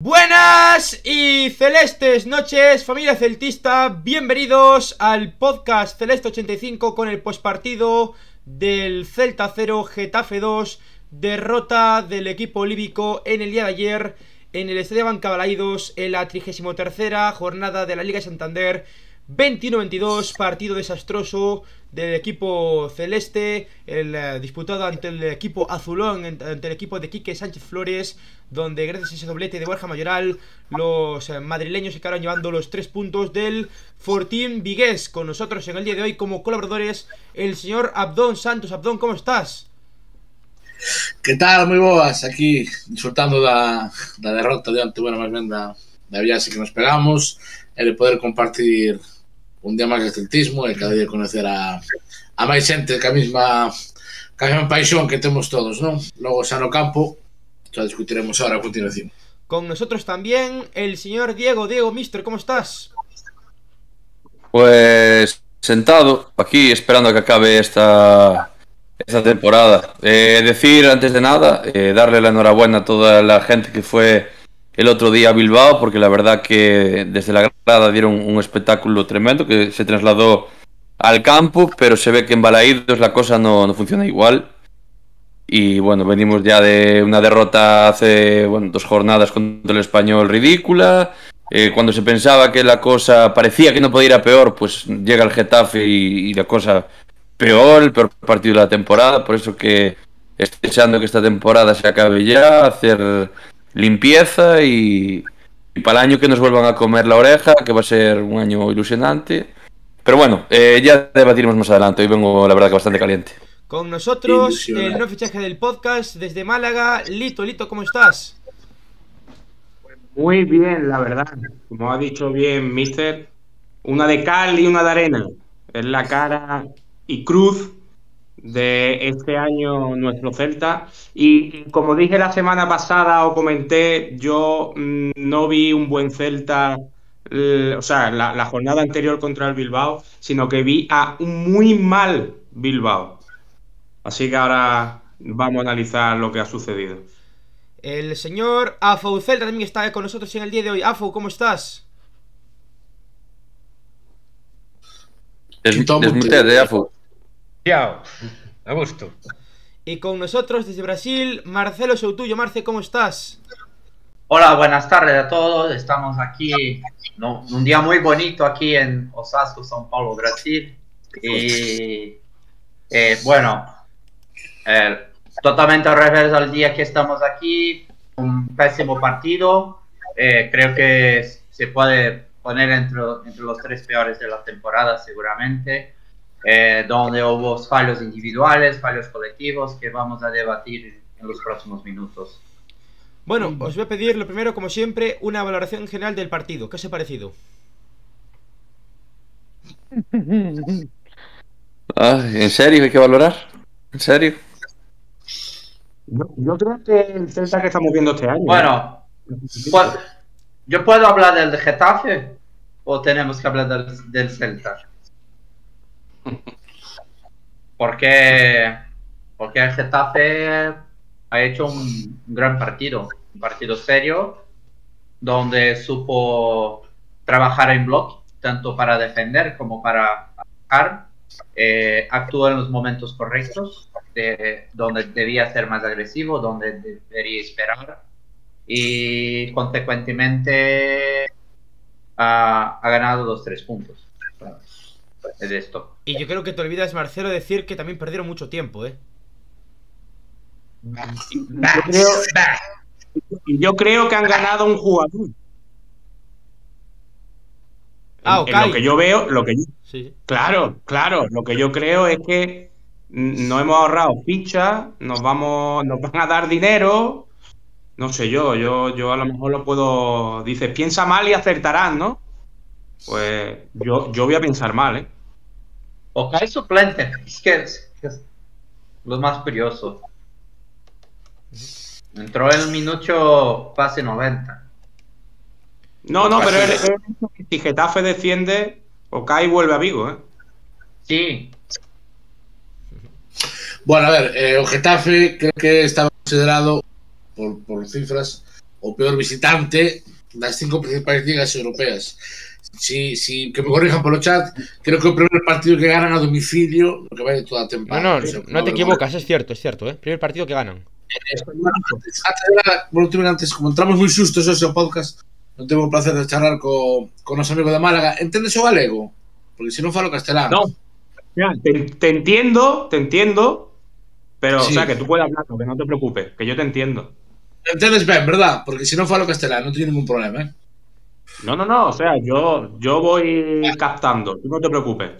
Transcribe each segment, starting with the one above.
Buenas y celestes noches, familia celtista, bienvenidos al podcast Celeste 85 con el postpartido del Celta 0 Getafe 2, derrota del equipo olívico en el día de ayer en el Estadio Bancabalaídos en la 33 jornada de la Liga de Santander 21-22, partido desastroso del equipo celeste, el eh, disputado ante el equipo azulón, ante el equipo de Quique Sánchez Flores, donde gracias a ese doblete de Borja Mayoral, los eh, madrileños se quedaron llevando los tres puntos del Fortín Vigués. Con nosotros en el día de hoy como colaboradores, el señor Abdón Santos. Abdón, ¿cómo estás? ¿Qué tal? Muy boas, aquí disfrutando da, da derrota diante, bueno, máis ben da, da que nos pegamos e de poder compartir un día máis de celtismo e cada día conocer a, a máis xente que a mesma que a mesma paixón que temos todos, non? Logo xa no campo, xa discutiremos ahora a continuación. Con nosotros también el señor Diego. Diego, mister, ¿cómo estás? Pues sentado aquí esperando a que acabe esta esta temporada. Eh, decir antes de nada, eh, darle la enhorabuena a toda la gente que fue el otro día a Bilbao, porque la verdad que desde la grada dieron un espectáculo tremendo que se trasladó al campo, pero se ve que en Balaídos la cosa no, no funciona igual. Y bueno, venimos ya de una derrota hace dos jornadas contra el español ridícula. Eh, cuando se pensaba que la cosa parecía que no podía ir a peor, pues llega el Getafe y, y la cosa peor, el peor partido de la temporada. Por eso que estoy deseando que esta temporada se acabe ya, hacer limpieza y, y, para el año que nos vuelvan a comer la oreja, que va a ser un año ilusionante. Pero bueno, eh, ya debatiremos más adelante. Hoy vengo, la verdad, que bastante caliente. Con nosotros, el nuevo fichaje del podcast desde Málaga. Lito, Lito, ¿cómo estás? Muy bien, la verdad. Como ha dicho bien Mister, una de cal y una de arena. Es la cara y cruz de este año nuestro Celta. Y como dije la semana pasada o comenté, yo mmm, no vi un buen Celta, o sea, la, la, jornada anterior contra el Bilbao, sino que vi a un muy mal Bilbao. Así que ahora vamos a analizar lo que ha sucedido. El señor Afo Celta también está con nosotros en el día de hoy. Afo, ¿cómo estás? Desmutea de Afo. Chao. A gusto. Y con nosotros desde Brasil, Marcelo Soutullo. Marce, ¿cómo estás? Hola, buenas tardes a todos. Estamos aquí, ¿no? un día muy bonito aquí en Osasco, São Paulo, Brasil. Y eh, bueno, eh, totalmente al revés al día que estamos aquí. Un pésimo partido. Eh, creo que se puede poner entre, entre los tres peores de la temporada, seguramente eh, donde hubo fallos individuales, fallos colectivos que vamos a debatir en los próximos minutos. Bueno, os voy a pedir lo primero, como siempre, una valoración general del partido. ¿Qué os ha parecido? Ah, ¿En serio hay que valorar? ¿En serio? Yo, yo creo que el Celta que estamos viendo este año. Bueno, ¿eh? ¿yo puedo hablar del de Getafe o tenemos que hablar del, del Celta? Porque, porque el Getafe ha hecho un gran partido, un partido serio, donde supo trabajar en bloque, tanto para defender como para atacar. Eh, en los momentos correctos, de, donde debía ser más agresivo, donde debería esperar y consecuentemente ha, ha ganado los tres puntos de esto. Y yo creo que te olvidas, Marcelo, decir que también perdieron mucho tiempo, ¿eh? Yo creo, yo creo que han ganado un jugador. Ah, okay. en lo que yo veo, lo que yo, sí. claro, claro, lo que yo creo es que no hemos ahorrado fichas, nos vamos, nos van a dar dinero, no sé yo, yo, yo a lo mejor lo puedo, dices, piensa mal y acertarás, ¿no? Pues yo, yo voy a pensar mal, ¿eh? O cae suplente, es que es, es lo más curioso. Entró en el minuto pase 90. No, no, pero es, si Getafe defiende, Okai vuelve a Vigo, ¿eh? Sí. Bueno, a ver, eh, Getafe creo que estaba considerado por, por cifras o peor visitante das cinco principais ligas europeas. Si, si, que me corrijan polo chat, creo que o primer partido que ganan a domicilio no que de toda No, temporada. no, O sea, no te equivocas, es cierto, es cierto, ¿eh? Primer partido que ganan. Antes, antes, por antes, como entramos moi sustos ao podcast, non tengo o placer de charlar co, co noso amigo de Málaga. Entendes o galego? Porque se non falo castelán. No. Mira, te, te entiendo, te entiendo, pero, Sí. o sea, que tú puedes hablar, que no te preocupes, que yo te entiendo. Entendes ben, verdad? Porque se non falo castelán non teño ningún problema, eh? No, no, no, o sea, yo, yo voy captando, tú no te preocupes.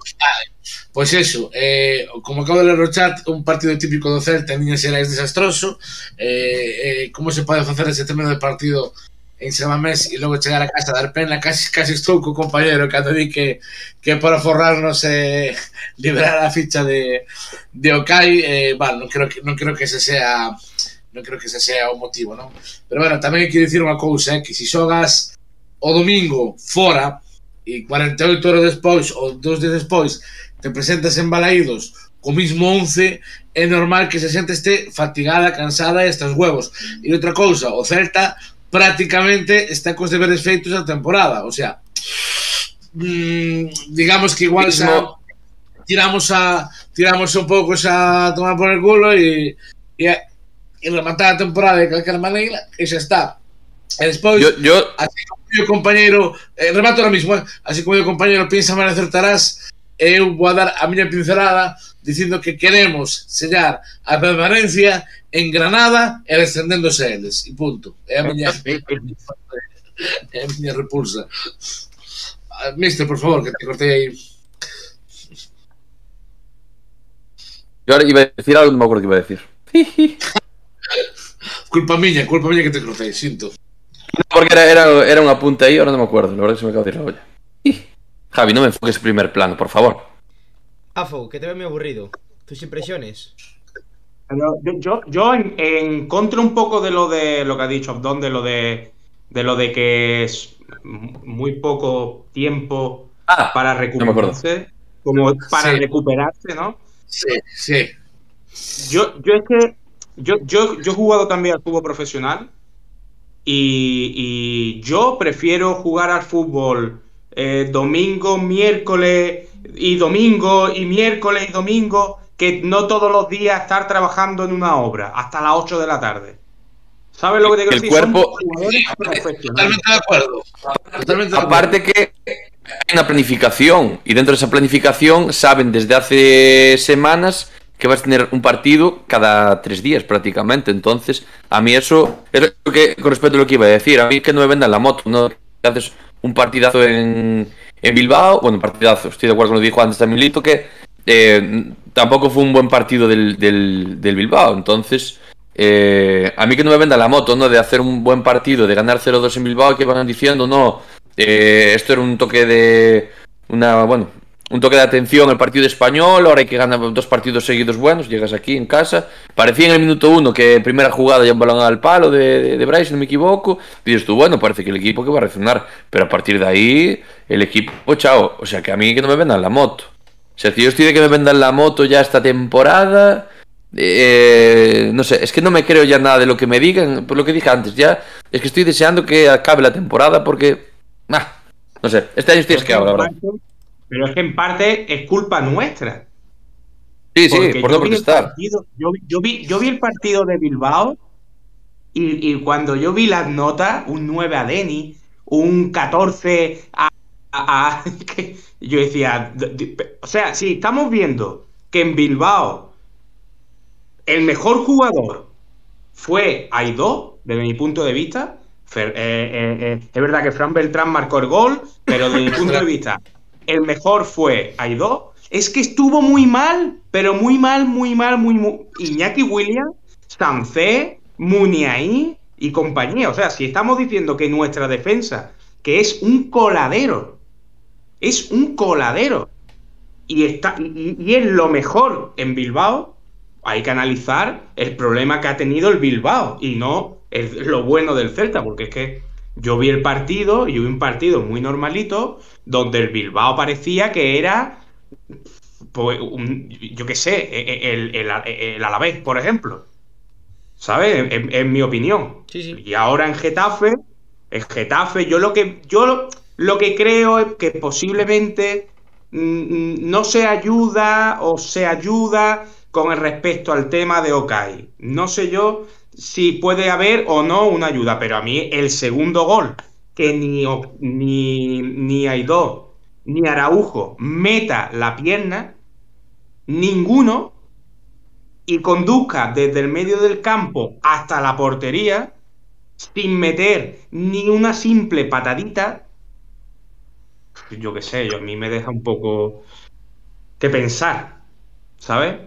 Pois eso, eh, como acabo de ler o chat, un partido típico do Celta en líneas xerais desastroso. Eh, eh, como se pode facer ese término de partido en Samamés e logo chegar a casa dar pena? Casi, casi estou co compañero cando di que, que para forrarnos eh, liberar a ficha de, de Okai, eh, bueno, non creo que, non creo que ese sea non creo que ese sea o motivo, non? Pero bueno, tamén hai que dicir unha cousa, eh, que se xogas o domingo fora e 48 horas despois ou dos días despois te presentas en Balaídos co mismo 11 é normal que se xente este fatigada, cansada e estas huevos. E outra cousa, o Celta prácticamente está cos deberes feitos a temporada, o sea mm, digamos que igual xa, tiramos a tiramos un pouco xa a tomar por el culo e, e, e rematar a temporada de calquera maneira e xa está. Despois Yo, yo, así como o compañeiro eh, remato ahora mismo, eh, así como o compañeiro piensa mal acertarás. Eu vou a dar a miña pincelada dicindo que queremos sellar a permanencia en Granada e descendéndose eles e punto. É a miña é a miña repulsa. Ah, Mister, por favor, que te cortei aí yo ahora iba a decir algo, no me acuerdo qué iba a decir. culpa miña, culpa miña que te cortei, sinto Porque era, era, era un apunte ahí, ahora no me acuerdo. La verdad que se me acaba de ir la olla. Javi, no me enfoques en primer plano, por favor. Afo, que te veo muy aburrido. Tus impresiones. Pero yo, yo, yo en, en contra un poco de lo de lo que ha dicho Abdón, de lo de, de lo de que es muy poco tiempo Ah, para recuperarse, como para Sí. recuperarse, ¿no? sí, sí Yo, yo es que yo, yo, yo he jugado también al fútbol profesional y, y yo prefiero jugar al fútbol eh, domingo, miércoles y domingo y miércoles y domingo que no todos los días estar trabajando en una obra hasta las 8 de la tarde. ¿Sabes lo que te quiero El decir? Son cuerpo- jugadores profesionales. totalmente de acuerdo totalmente de acuerdo Aparte que hay una planificación y dentro de esa planificación saben desde hace semanas que vas a tener un partido cada tres días prácticamente. Entonces, a mí eso es que con respecto a lo que iba a decir. A mí que no me vendan la moto, no haces un partidazo en, en Bilbao, bueno, partidazo, estoy de acuerdo con lo que dijo antes también Lito, que eh, tampoco fue un buen partido del, del, del Bilbao. Entonces, eh, a mí que no me vendan la moto, ¿no? De hacer un buen partido, de ganar 0-2 en Bilbao, que van diciendo, no, eh, esto era un toque de. Una, bueno, un toque de atención el partido español, ahora hay que ganar dos partidos seguidos buenos, llegas aquí en casa. Parecía en el minuto uno que primera jugada ya un balón al palo de, de, de Bryce, si no me equivoco. Dices tú, bueno, parece que el equipo que va a reaccionar, pero a partir de ahí, el equipo, chao. O sea que a mí que no me vendan la moto. O sea, si yo estoy de que me vendan la moto ya esta temporada, eh, no sé, es que no me creo ya nada de lo que me digan, por lo que dije antes, ya es que estoy deseando que acabe la temporada porque, ah, no sé, este año estoy asqueado, la verdad. Pero es que en parte es culpa nuestra. Sí, sí, por no protestar. partido- Yo, vi- yo vi, yo vi el partido de Bilbao y, y cuando yo vi las notas, un 9 a Deni, un 14 a... a- a- que yo decía, o sea, si estamos viendo que en Bilbao el mejor jugador fue Aidó, desde mi punto de vista, Fer- eh, eh, eh, es verdad que Fran Beltrán marcó el gol, pero desde mi punto de vista, el mejor fue Aidó. Es que estuvo muy mal, pero muy mal, muy mal, muy, muy... Iñaki Williams, Sancé, Muniain y compañía. O sea, si estamos diciendo que nuestra defensa, que es un coladero, es un coladero, y, está, y, es lo mejor en Bilbao, hay que analizar el problema que ha tenido el Bilbao y no lo bueno del Celta, porque es que yo vi el partido y vi un partido muy normalito donde el Bilbao parecía que era, pues, un- yo qué sé, e- e- el, el, el Alavés, por ejemplo. ¿sabes? En, en mi opinión. Sí, sí. Y ahora en Getafe, en Getafe, yo lo que, yo lo, lo que creo es que posiblemente mm, mm, no se ayuda o se ayuda con el respecto al tema de Okai. No sé yo si puede haber o no una ayuda, pero a mí el segundo gol, que ni, ni, ni Aidó ni Araujo meta la pierna, ninguno, y conduzca desde el medio del campo hasta la portería, sin meter ni una simple patadita, yo qué sé, yo, a mí me deja un poco que pensar, ¿sabes?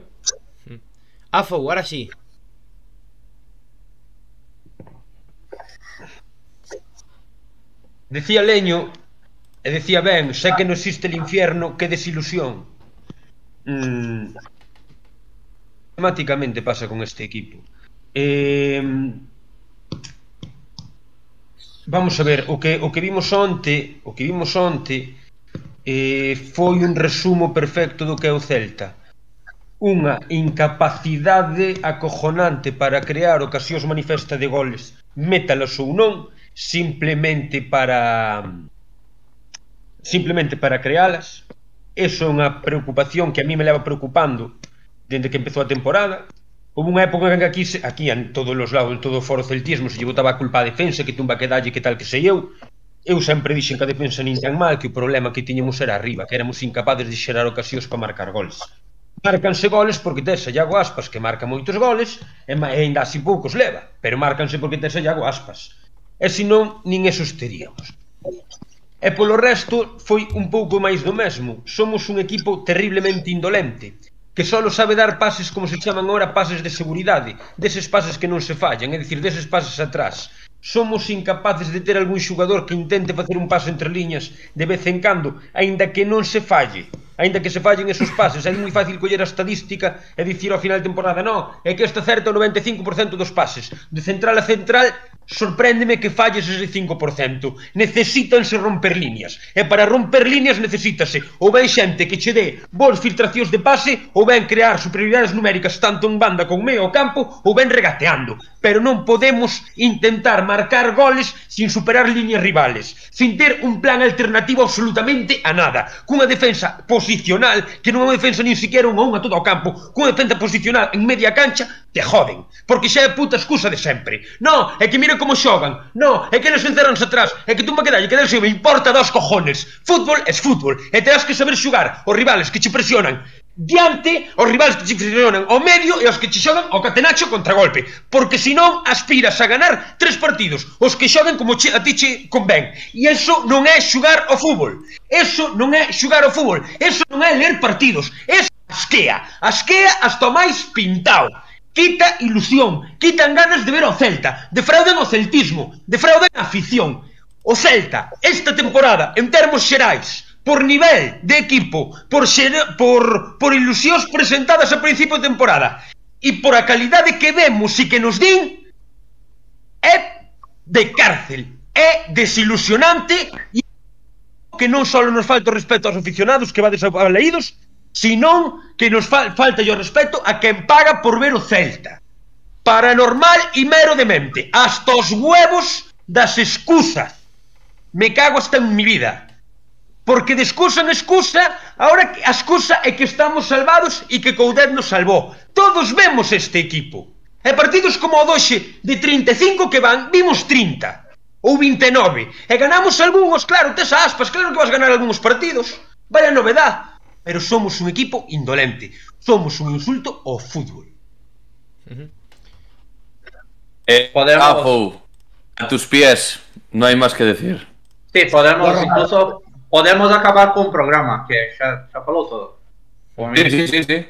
Afo, ahora sí. Decía Leño, e decía ben, sé que non existe el infierno, que desilusión. Mm, temáticamente pasa con este equipo. Eh, vamos a ver, o que, o que vimos onte, o que vimos onte eh, foi un resumo perfecto do que é o Celta. Unha incapacidade acojonante para crear ocasións manifesta de goles, métalas ou non, simplemente para simplemente para crealas. Eso é unha preocupación que a mí me leva preocupando dende que empezou a temporada. Houve unha época en que aquí, aquí en todos os lados, en todo o foro celtismo, se lle botaba a culpa a defensa, que tumba que dalle, que tal que sei eu. Eu sempre dixen que a defensa nin tan mal, que o problema que tiñemos era arriba, que éramos incapaces de xerar ocasións para marcar gols. Márcanse goles porque tes a Iago Aspas que marca moitos goles e, e ainda así poucos leva, pero márcanse porque tes a Iago Aspas e senón nin esos teríamos. E polo resto foi un pouco máis do mesmo. Somos un equipo terriblemente indolente, que só sabe dar pases como se chaman ahora pases de seguridade, deses pases que non se fallan, é dicir, deses pases atrás. Somos incapaces de ter algún xugador que intente facer un paso entre liñas de vez en cando, aínda que non se falle. Ainda que se fallen esos pases, é moi fácil coller a estadística e dicir ao final de temporada, no, é que este acerta o 95% dos pases. De central a central, sorpréndeme que falles ese 5%. Necesítanse romper líneas. E para romper líneas necesítase ou ben xente que che dé boas filtracións de pase ou ben crear superioridades numéricas tanto en banda como meio ao campo ou ben regateando. Pero non podemos intentar marcar goles sin superar líneas rivales, sin ter un plan alternativo absolutamente a nada, cunha defensa pos posicional, que non é unha defensa nin siquiera unha unha todo o campo, cunha defensa posicional en media cancha, te joden, porque xa é puta excusa de sempre. No, é que mira como xogan, no, é que eles encerranse atrás, é que tú me quedalle, que se me importa dos cojones. Fútbol é fútbol, e terás que saber xogar os rivales que che presionan, diante os rivais que che freonan ao medio e os que che xogan ao catenacho contra golpe, porque senón aspiras a ganar tres partidos, os que xogan como che, a ti che convén. E eso non é xugar ao fútbol. Eso non é xugar ao fútbol. Eso non é ler partidos. Eso asquea. Asquea hasta o máis pintado quita ilusión, quitan ganas de ver ao Celta, defraudan o celtismo, defraudan a afición. O Celta, esta temporada, en termos xerais, por nivel de equipo, por, ser, por, por ilusións presentadas a principio de temporada e por a calidade que vemos e que nos din é de cárcel, é desilusionante e que non só nos falta o respeto aos aficionados que vades leídos, senón que nos fal falta o respeto a quen paga por ver o Celta. Paranormal e mero demente, hasta os huevos das excusas. Me cago hasta en mi vida porque de excusa en excusa, ahora a excusa é que estamos salvados e que Coudet nos salvou. Todos vemos este equipo. E partidos como o doxe de 35 que van, vimos 30 ou 29. E ganamos algúns, claro, tes aspas, claro que vas ganar algúns partidos. Vaya novedad. Pero somos un equipo indolente. Somos un insulto ao fútbol. Eh, podemos... Apo, a tus pies, no hay más que decir. Sí, podemos incluso podemos acabar con un programa que ya, ya falou todo. Sí, sí, sí, sí.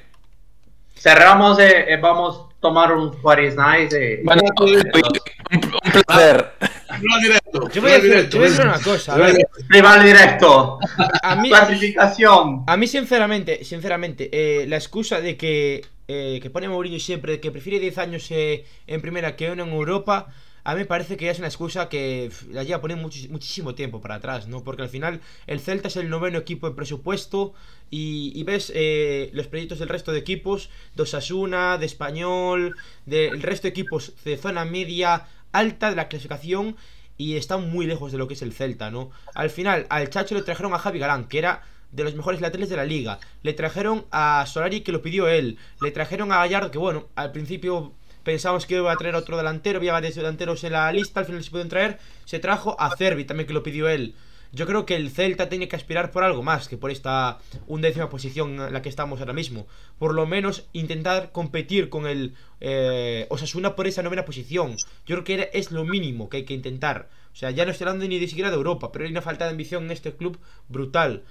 Cerramos e, e vamos tomar un Juárez Nice. E... Bueno, un, un placer. No directo. Yo voy a decir, directo, yo voy a decir venga. una cosa. A, directo. Rival directo. a mí, Clasificación. a mí sinceramente, sinceramente, eh, la excusa de que eh, que pone Mourinho siempre de que prefiere 10 años eh, en primera que uno en Europa, a mí me parece que es una excusa que la lleva a poner muchísimo tiempo para atrás, ¿no? Porque al final el Celta es el noveno equipo en presupuesto y, y ves eh, los proyectos del resto de equipos, de Osasuna, de Español, del resto de equipos de zona media alta de la clasificación y están muy lejos de lo que es el Celta, ¿no? Al final, al Chacho le trajeron a Javi Galán, que era de los mejores laterales de la liga. Le trajeron a Solari, que lo pidió él. Le trajeron a Gallardo, que bueno, al principio pensamos que iba a traer otro delantero, había varios delanteros en la lista, al final se pudieron traer. Se trajo a Cervi, también que lo pidió él. Yo creo que el Celta tiene que aspirar por algo más que por esta undécima posición en la que estamos ahora mismo. Por lo menos intentar competir con el eh, Osasuna por esa novena posición. Yo creo que es lo mínimo que hay que intentar. O sea, ya no estoy hablando ni de siquiera de Europa, pero hay una falta de ambición en este club brutal.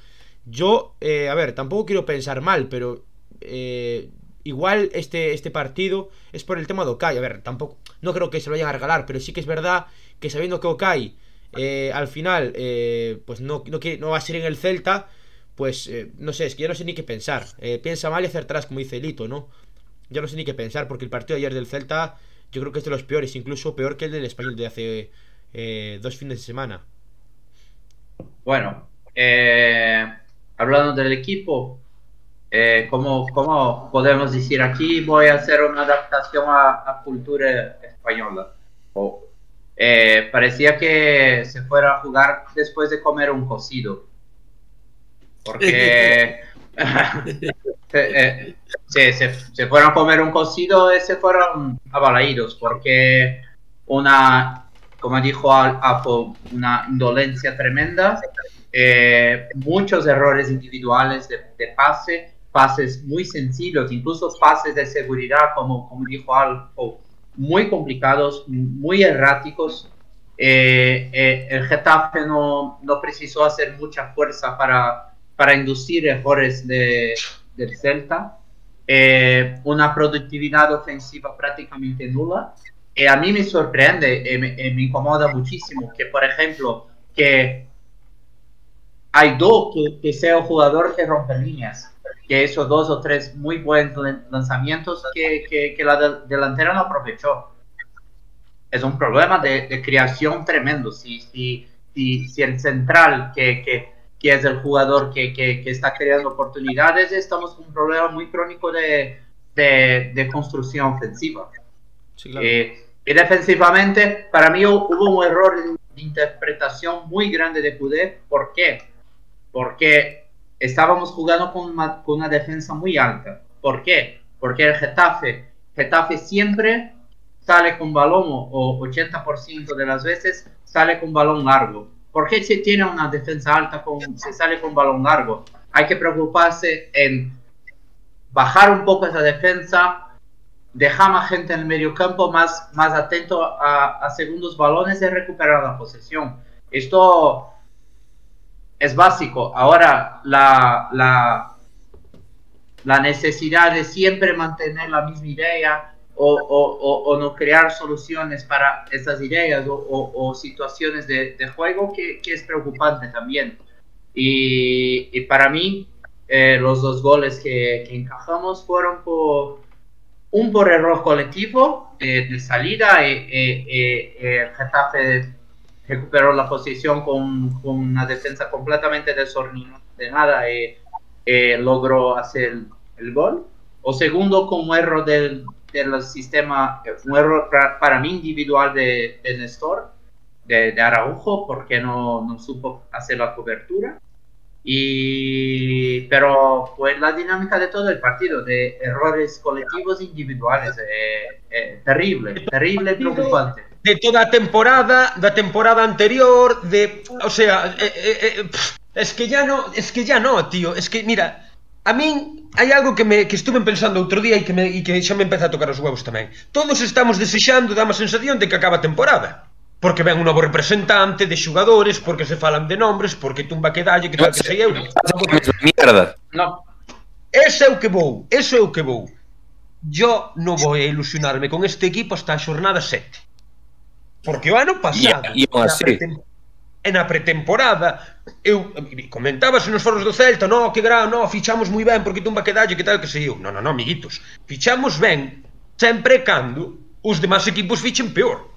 Yo, eh, a ver, tampoco quiero pensar mal, pero eh, igual este, este partido es por el tema de Okai. A ver, tampoco, no creo que se lo vayan a regalar, pero sí que es verdad que sabiendo que Okai eh, al final eh, pues no, no, quiere- no va a ser en el Celta, pues eh, no sé, es que ya no sé ni qué pensar. Piensa mal y acertarás, como dice Lito, ¿no? Ya no sé ni qué pensar, porque el partido de ayer del Celta yo creo que es de los peores, incluso peor que el del español de hace dos fines de semana. Bueno, hablando del equipo, eh, como, como podemos decir aquí, voy a hacer una adaptación a, a cultura española. O, eh, parecía que se fuera a jugar después de comer un cocido. Porque eh, eh, se, se, se fueron a comer un cocido y se fueron abalaídos. Porque una, como dijo Al- Apo, una indolencia tremenda eh, muchos errores individuales de, de pase, pases muy sencillos, incluso pases de seguridad, como, como dijo Alfo, muy complicados, muy erráticos. Eh, eh, el Getafe no, no precisó hacer mucha fuerza para, para inducir errores de, del Celta. Eh, una productividad ofensiva prácticamente nula. Eh, a mí me sorprende, eh, me, eh, me incomoda muchísimo que, por ejemplo, que hay dos que, que sea un jugador que rompe líneas, que esos dos o tres muy buenos lan- lanzamientos que, que, que la del- delantera no aprovechó. Es un problema de, de creación tremendo. Si, si, si, si el central, que, que, que es el jugador que, está creando oportunidades, estamos con un problema muy crónico de, de, de construcción ofensiva. Sí, claro. Eh, y defensivamente, para mí hu- hubo un error de interpretación muy grande de Cudé. ¿Por qué? Porque estábamos jugando con una, con una defensa muy alta. ¿Por qué? Porque el Getafe, Getafe siempre sale con balón o, o 80% de las veces sale con balón largo. ¿Por qué se tiene una defensa alta con, se sale con balón largo? Hay que preocuparse en bajar un poco esa defensa, dejar más gente en el medio campo más, más atento a, a segundos balones y recuperar la posesión. Esto es básico. Ahora, la, la, necesidad de siempre mantener la misma idea o, o, no crear soluciones para esas ideas o, situaciones de, juego que, es preocupante también. Y, para mí, eh, los dos goles que, encajamos fueron por un por error colectivo eh, de salida. eh, eh, el Getafe recuperó la posición con, con una defensa completamente desordenada y eh, logró hacer el, el gol. O segundo, con un error del, del sistema, un error pra- para, mí individual de, de Néstor, de, de Araujo, porque no, no supo hacer la cobertura. Y, pero fue la dinámica de todo el partido, de errores colectivos individuales. eh, eh, terrible, terrible, preocupante. de toda a temporada, da temporada anterior, de, o sea, eh, eh, eh, pff, es que ya no, es que ya no, tío, es que mira, a min hai algo que me que estuve pensando outro día e que me e que xa me empeza a tocar os huevos tamén. Todos estamos desexando, dá má sensación de que acaba a temporada. Porque ven un novo representante de xogadores, porque se falan de nombres, porque tumba que dalle, que tal que sei eu. Mierda. No. Ese é o que vou, ese é o que vou. Yo non vou a ilusionarme con este equipo hasta a xornada 7. Porque o ano pasado, e, e, así. E na pretemporada, eu eh, comentabas nos foros do Celta, no, que grau, no, fichamos moi ben porque tumba que dalle, que tal, que se eu. Non, non, non, amiguitos, fichamos ben sempre cando os demás equipos fichen peor.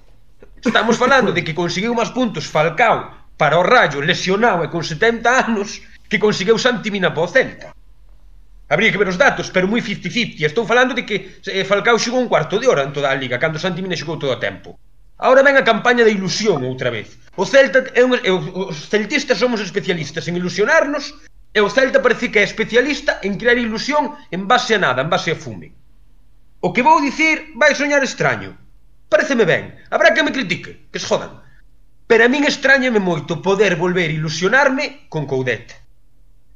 Estamos falando de que conseguiu máis puntos Falcao para o Rayo lesionado e con 70 anos que conseguiu Santi Mina para o Celta. Habría que ver os datos, pero moi 50-50. Estou falando de que eh, Falcao xogou un cuarto de hora en toda a liga, cando Santi Mina xogou todo o tempo. Ahora ven a campaña de ilusión outra vez. O Celta é un, os celtistas somos especialistas en ilusionarnos e o Celta parece que é especialista en crear ilusión en base a nada, en base a fume. O que vou dicir vai soñar extraño. Pareceme ben, habrá que me critique, que se jodan. Pero a min extrañame moito poder volver ilusionarme con Coudet.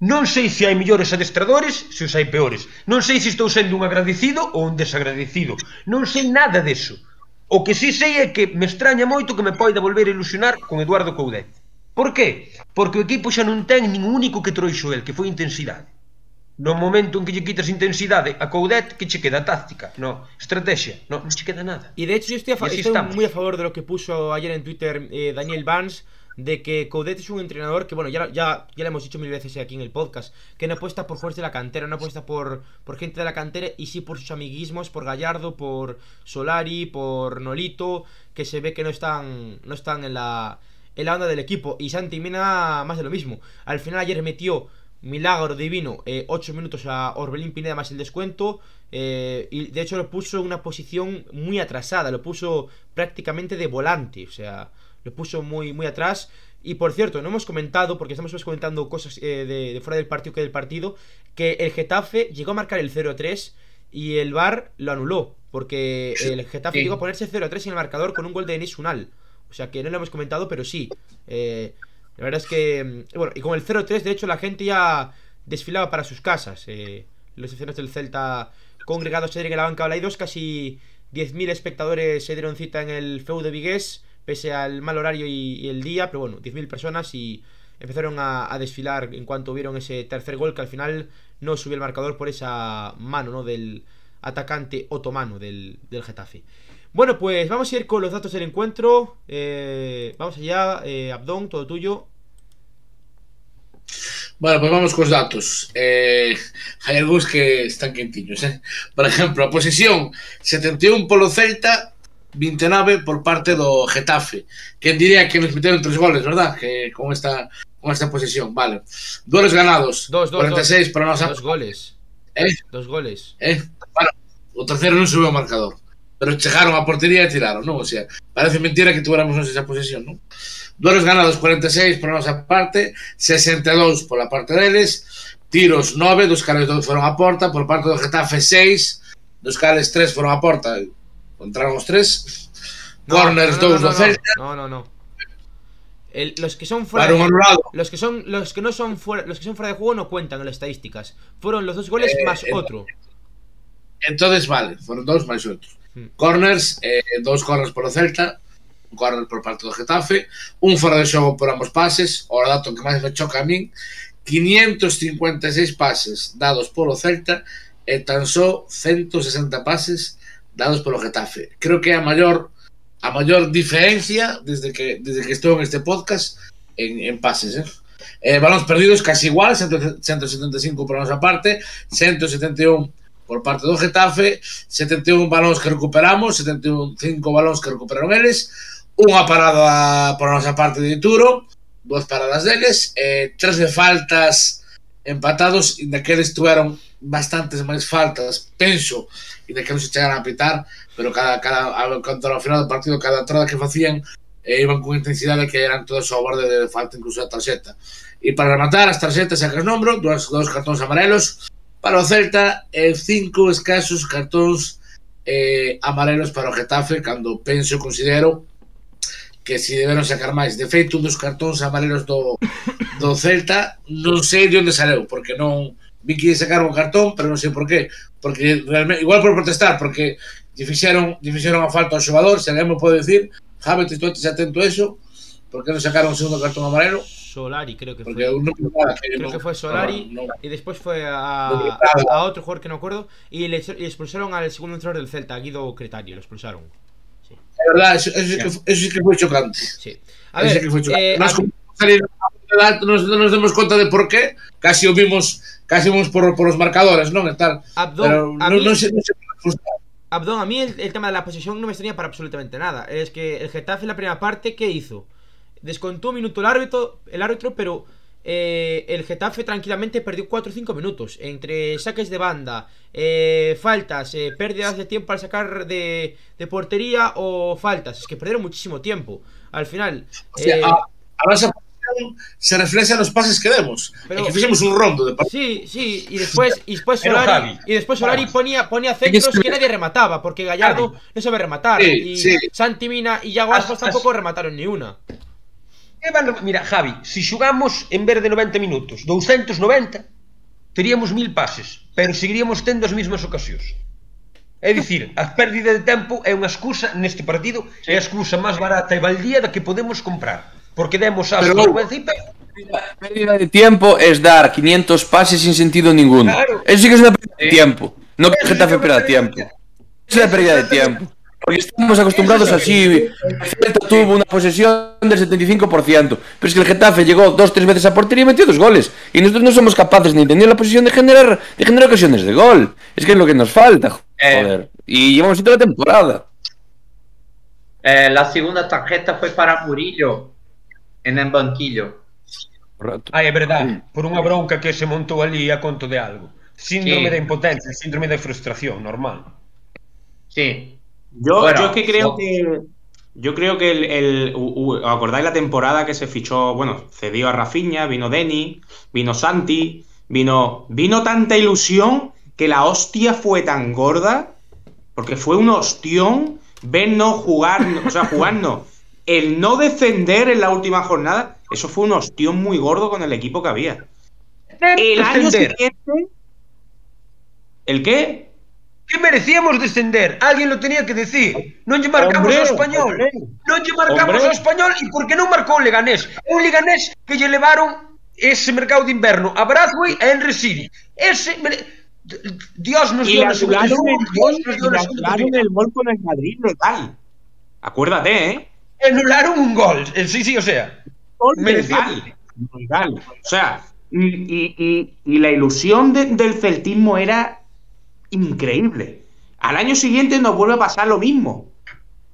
Non sei se hai mellores adestradores, se os hai peores. Non sei se estou sendo un agradecido ou un desagradecido. Non sei nada deso. O que sí sei é que me extraña moito que me poida volver a ilusionar con Eduardo Coudet. Por qué? Porque o equipo xa non ten nin único que troixo el, que foi intensidade. No momento en que lle quitas intensidade a Coudet, que che queda táctica, no, estrategia, no, non che queda nada. Y de hecho yo estoy, a fa- estoy muy a favor de lo que puso ayer en Twitter eh, Daniel Vance de que Coudet es un entrenador que, bueno, ya, ya, ya lo hemos dicho mil veces aquí en el podcast, que no apuesta por jugadores de la cantera, no apuesta por, por gente de la cantera y sí por sus amiguismos, por Gallardo, por Solari, por Nolito, que se ve que no están, no están en la, en la onda del equipo. Y Santi Mina más de lo mismo. Al final ayer metió milagro divino, 8 minutos a Orbelín Pineda más el descuento. eh, y de hecho lo puso en una posición muy atrasada, lo puso prácticamente de volante, o sea, lo puso muy, muy atrás. Y por cierto, no hemos comentado, porque estamos comentando cosas eh, de, de fuera del partido que del partido, que el Getafe llegó a marcar el 0-3 y el VAR lo anuló, porque el Getafe Sí. llegó a ponerse 0-3 en el marcador con un gol de Denis Unal. O sea que no lo hemos comentado, pero sí. Eh, la verdad es que. mm, Bueno, y con el 0-3, de hecho, la gente ya desfilaba para sus casas. eh, los aficionados del Celta congregados en la banca Balaidos, casi 10.000 espectadores se dieron cita en el feu de Vigués, pese al mal horario y, y el día, pero bueno, 10.000 personas y empezaron a, a desfilar en cuanto vieron ese tercer gol que al final no subió el marcador por esa mano ¿no? del atacante otomano del, del Getafe. Bueno, pues vamos a ir con los datos del encuentro. Eh, vamos allá, eh, Abdón, todo tuyo. Bueno, pues vamos cos datos. Eh, hai algúns que están quentiños, eh? Por exemplo, a posición 71 polo Celta, 29 por parte do Getafe. Quen diría que nos meteron tres goles, verdad? Que con esta con esta posición, vale. Duelos ganados, Dos, dos, 46 para nosa Dos goles. Eh? Dos goles. eh? Bueno, o terceiro non subiu o marcador. Pero chegaron a portería e tiraron, non? O sea, parece mentira que tuéramos esa posición, non? Duelos ganados 46 por nosa parte, 62 pola parte deles, tiros 9, dos cales 2 foron a porta, por parte do Getafe 6, dos cales 3 foron a porta, entraron os 3, corners 2 do Celta, No, no, no. El- los que son fuera de, los que son los que no son fuera los que son fuera de juego no cuentan en las estadísticas. Fueron los dos goles Eh, más eh, otro. entonces vale, foron dous máis outros. Corners, eh, dous corners polo Celta, un corner por parte do Getafe, un fora de xogo por ambos pases, o dato que máis me choca a min, 556 pases dados polo Celta e tan só 160 pases dados polo Getafe. Creo que é a maior a maior diferencia desde que desde que estou en este podcast en, en pases, eh? Eh, balóns perdidos casi igual, 100 175 por a nosa parte, 171 por parte do Getafe, 71 balóns que recuperamos, 75 balóns que recuperaron eles, unha parada por a nosa parte de Turo, dúas paradas deles, eh, tres de faltas empatados, inda que eles tuveron bastantes máis faltas, penso, inda que non se chegaran a pitar, pero cada, cada, contra ao final do partido, cada entrada que facían, eh, iban con intensidade que eran todos ao borde de falta, incluso a tarxeta. E para rematar, as tarxetas sacas nombro, dos, dos cartóns amarelos, Para o Celta e cinco escasos cartóns eh, amarelos para o Getafe cando penso considero que si deberon sacar máis. De feito, un dos cartóns amarelos do, do Celta non sei de onde saleu, porque non vi que sacar un cartón, pero non sei por qué, porque realmente, igual por protestar, porque lle fixeron, lle fixeron a falta ao xogador, se alguén me pode dicir, Javi, te estou atento a eso, porque non sacaron o segundo cartón amarelo, Solari creo que porque fue. que Creo que fue Solari no, no. y después fue a, No, otro jugador que no acuerdo y le, expulsaron al segundo entrenador del Celta, Guido Cretario, lo expulsaron. Sí. É verdade, eso, eso, sí que, eso sí que foi chocante sí. A Eso ver, sí que foi chocante. eh, Nos a- demos conta de por qué, casi o vimos, casi vimos por, por os marcadores, non? E tal. Abdón, Pero a mí-. Abdón, a el tema de la posesión no me extraña para absolutamente nada. Es que el Getafe en la primera parte, ¿qué hizo? Descontó un minuto el árbitro, el árbitro pero eh, el Getafe tranquilamente perdió 4 o 5 minutos. Entre saques de banda, eh, faltas, eh, pérdidas de tiempo al sacar de, de portería o faltas. Es que perdieron muchísimo tiempo. Al final... O sea, eh, a, a esa posición se refleja en los pases que demos. Pero- que fixemos un rondo de partido. Sí, sí, y después, y después Solari, y después Solari ponía, ponía centros que nadie remataba, porque Gallardo no sabe rematar. Sí, y sí. Santi Mina y Yago Aspas As- as- tampoco remataron ni una. que van... Mira, Javi, se si xogamos en vez de 90 minutos 290, teríamos mil pases, pero seguiríamos tendo as mesmas ocasións. É dicir, a pérdida de tempo é unha excusa neste partido, é a excusa máis barata e baldía da que podemos comprar, porque demos as pero... A pérdida de tiempo es dar 500 pases sin sentido ninguno. Claro. Eso sí que es una pérdida de tiempo. No que el Getafe pierda tiempo. Es una pérdida de tiempo. Porque estamos acostumbrados así. El Celta tuvo una posesión del 75%. Pero es que el Getafe llegó dos tres veces a portería y metió dos goles. Y nosotros no somos capaces ni tener la posición de generar, de generar ocasiones de gol. Es que es lo que nos falta. Eh. Joder. Y llevamos toda la temporada. Eh, la segunda tarjeta fue para Murillo en el banquillo. Ai, é verdade, por unha bronca que se montou ali a conto de algo. Síndrome Sí. de impotencia, síndrome de frustración, normal. Sí. Yo, Bueno, yo es que creo no. que. Yo creo que el, el- u- u- ¿os acordáis la temporada que se fichó? Bueno, cedió a Rafinha, vino Denny, vino Santi, vino. Vino tanta ilusión que la hostia fue tan gorda. Porque fue un ostión vernos jugar, o sea, jugarnos. El no defender en la última jornada, eso fue un ostión muy gordo con el equipo que había. El año siguiente. ¿El qué? Que merecíamos descender, alguén lo tenía que decir. Non lle marcamos Hombre, ao español. hombre. Non lle marcamos Hombre. ao español e por que non marcou o Leganés? Un Leganés que lle levaron ese mercado de inverno a Bradway e a Henry City. Ese Dios nos dio la anularon el gol, Dios nos y dio le la segunda anularon el gol con el Madrid legal. Acuérdate, ¿eh? Anularon un gol. Sí, sí, o sea. Gol legal. Legal. O sea, y, y- y- y la ilusión de- del celtismo era increíble. Al año siguiente nos vuelve a pasar lo mismo.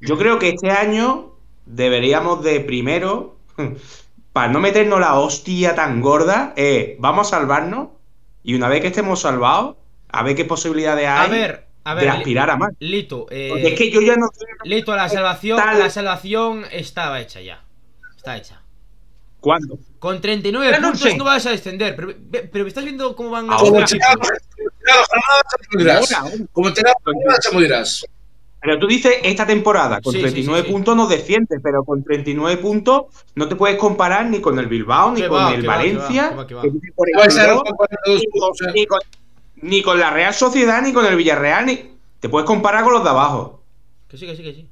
Yo creo que este año deberíamos de primero, para no meternos la hostia tan gorda, eh, vamos a salvarnos y una vez que estemos salvados, a ver qué posibilidades hay A ver, a ver, de aspirar a más. Lito, eh, es que yo ya no Lito, la salvación, Tal- la salvación estaba hecha ya. Está hecha. ¿Cuándo? Con 39 Ya no puntos sé. no vas a descender, pero, pero estás viendo cómo van los como te. Como. Pero tú dices esta temporada, con Sí, sí, 39 sí, sí. puntos nos defiende, pero con 39 puntos no te puedes comparar ni con el Bilbao, ni con va, el Valencia, va, que va, que va. que tiene por Va a ser ejemplo, un 42 ni, con, la Real Sociedad, ni con el Villarreal, ni te puedes comparar con los de abajo. Que sí, que sí, que sí.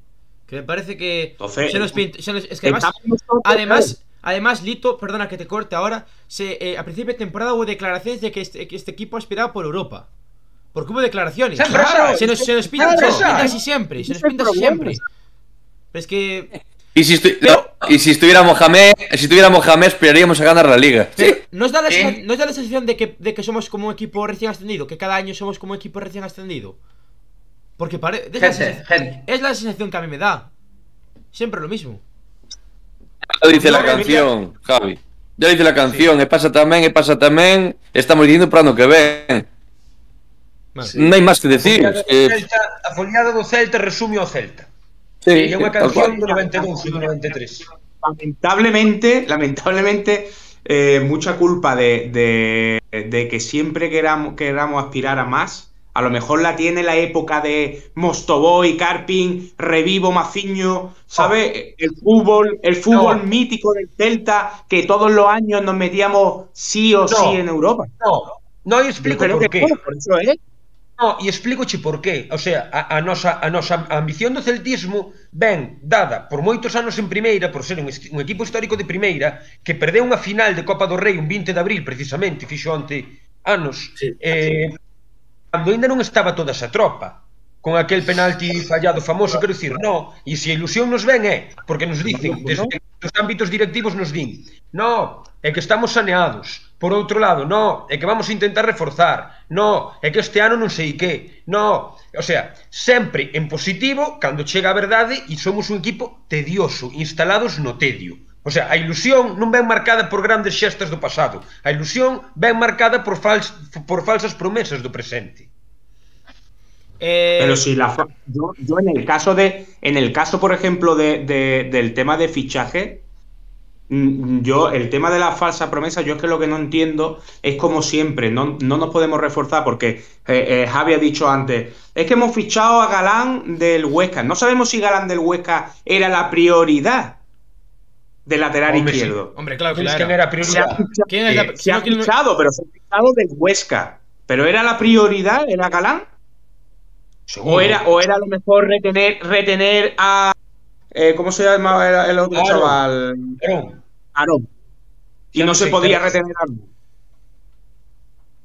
Que me parece que Entonces, se nos pinta- se nos- es que además, Estamos nosotros, además, además, Lito, perdona que te corte ahora, se, eh, a principio de temporada hubo declaraciones de que este, que este equipo aspiraba por Europa. Porque hubo declaraciones. Se nos, se nos pinta, Claro, se nos pinta así siempre, se nos pinta así siempre. Pero es que Y si, estu- no, y si estuviera Mohamed, si estuviera Mohamed, esperaríamos a ganar la liga. Pero, ¿nos, da la, Sí. sen- ¿Nos da la sensación de que, de que somos como un equipo recién ascendido? Que cada año somos como un equipo recién ascendido. Porque pare- es, sensación, es la sensación que a mí me da. Siempre lo mismo. Ya lo dice la canción, Javi. Ya dice la canción, e pasa tamén, e pasa tamén, estamos diciendo para ano que ven. Bueno, Non hai máis que A decir. foliada do eh, Celta, a foliada do Celta resume Celta. sí, é unha canción do 92 e do 93. lamentablemente, lamentablemente, eh, mucha culpa de, de- de que siempre queramos, queramos aspirar a más. A lo mejor la tiene la época de Mostoboy, Carpin, Revivo, Maciño, ¿sabes? El fútbol, el fútbol No. mítico del Celta, que todos los años nos metíamos sí o No. sí en Europa. No, no, Yo explico por qué. no, por eso es. No, e explícoche por qué. O sea, a, a nosa, a nosa ambición do celtismo ben dada por moitos anos en primeira, por ser un, equipo histórico de primeira, que perdeu unha final de Copa do Rei un 20 de abril, precisamente, fixo onte anos, Sí. eh, cando ainda non estaba toda esa tropa con aquel penalti fallado famoso, quero dicir, no, e se a ilusión nos ven é, porque nos dicen, desde os ámbitos directivos nos din, no, é que estamos saneados, por outro lado, no, é que vamos intentar reforzar, no, é que este ano non sei que, no, o sea, sempre en positivo, cando chega a verdade, e somos un equipo tedioso, instalados no tedio. O sea, a ilusión non ven marcada por grandes xestas do pasado, a ilusión ven marcada por, fals, por falsas promesas do presente. Eh, Pero si la yo, yo en el caso de, en el caso, por ejemplo, de, de- del tema de fichaje, mm, yo, el tema de la falsa promesa, yo es que lo que no entiendo es como siempre, no, no nos podemos reforzar porque eh, eh, Javi ha dicho antes, es que hemos fichado a Galán del Huesca. No sabemos si Galán del Huesca era la prioridad del lateral Hombre, sí. izquierdo. Hombre, claro, ¿Sabes claro. quién era Se ha prioridad? fichado, ¿Quién es la- se no, ha quién no- fichado, pero se ha fichado del Huesca. ¿Pero era la prioridad? ¿Era Galán? O era, o era a lo mejor retener, retener a. eh, ¿Cómo se llamaba el, el otro Aaron. chaval? Aaron, Aarón. Y no no se podía retener a Aarón.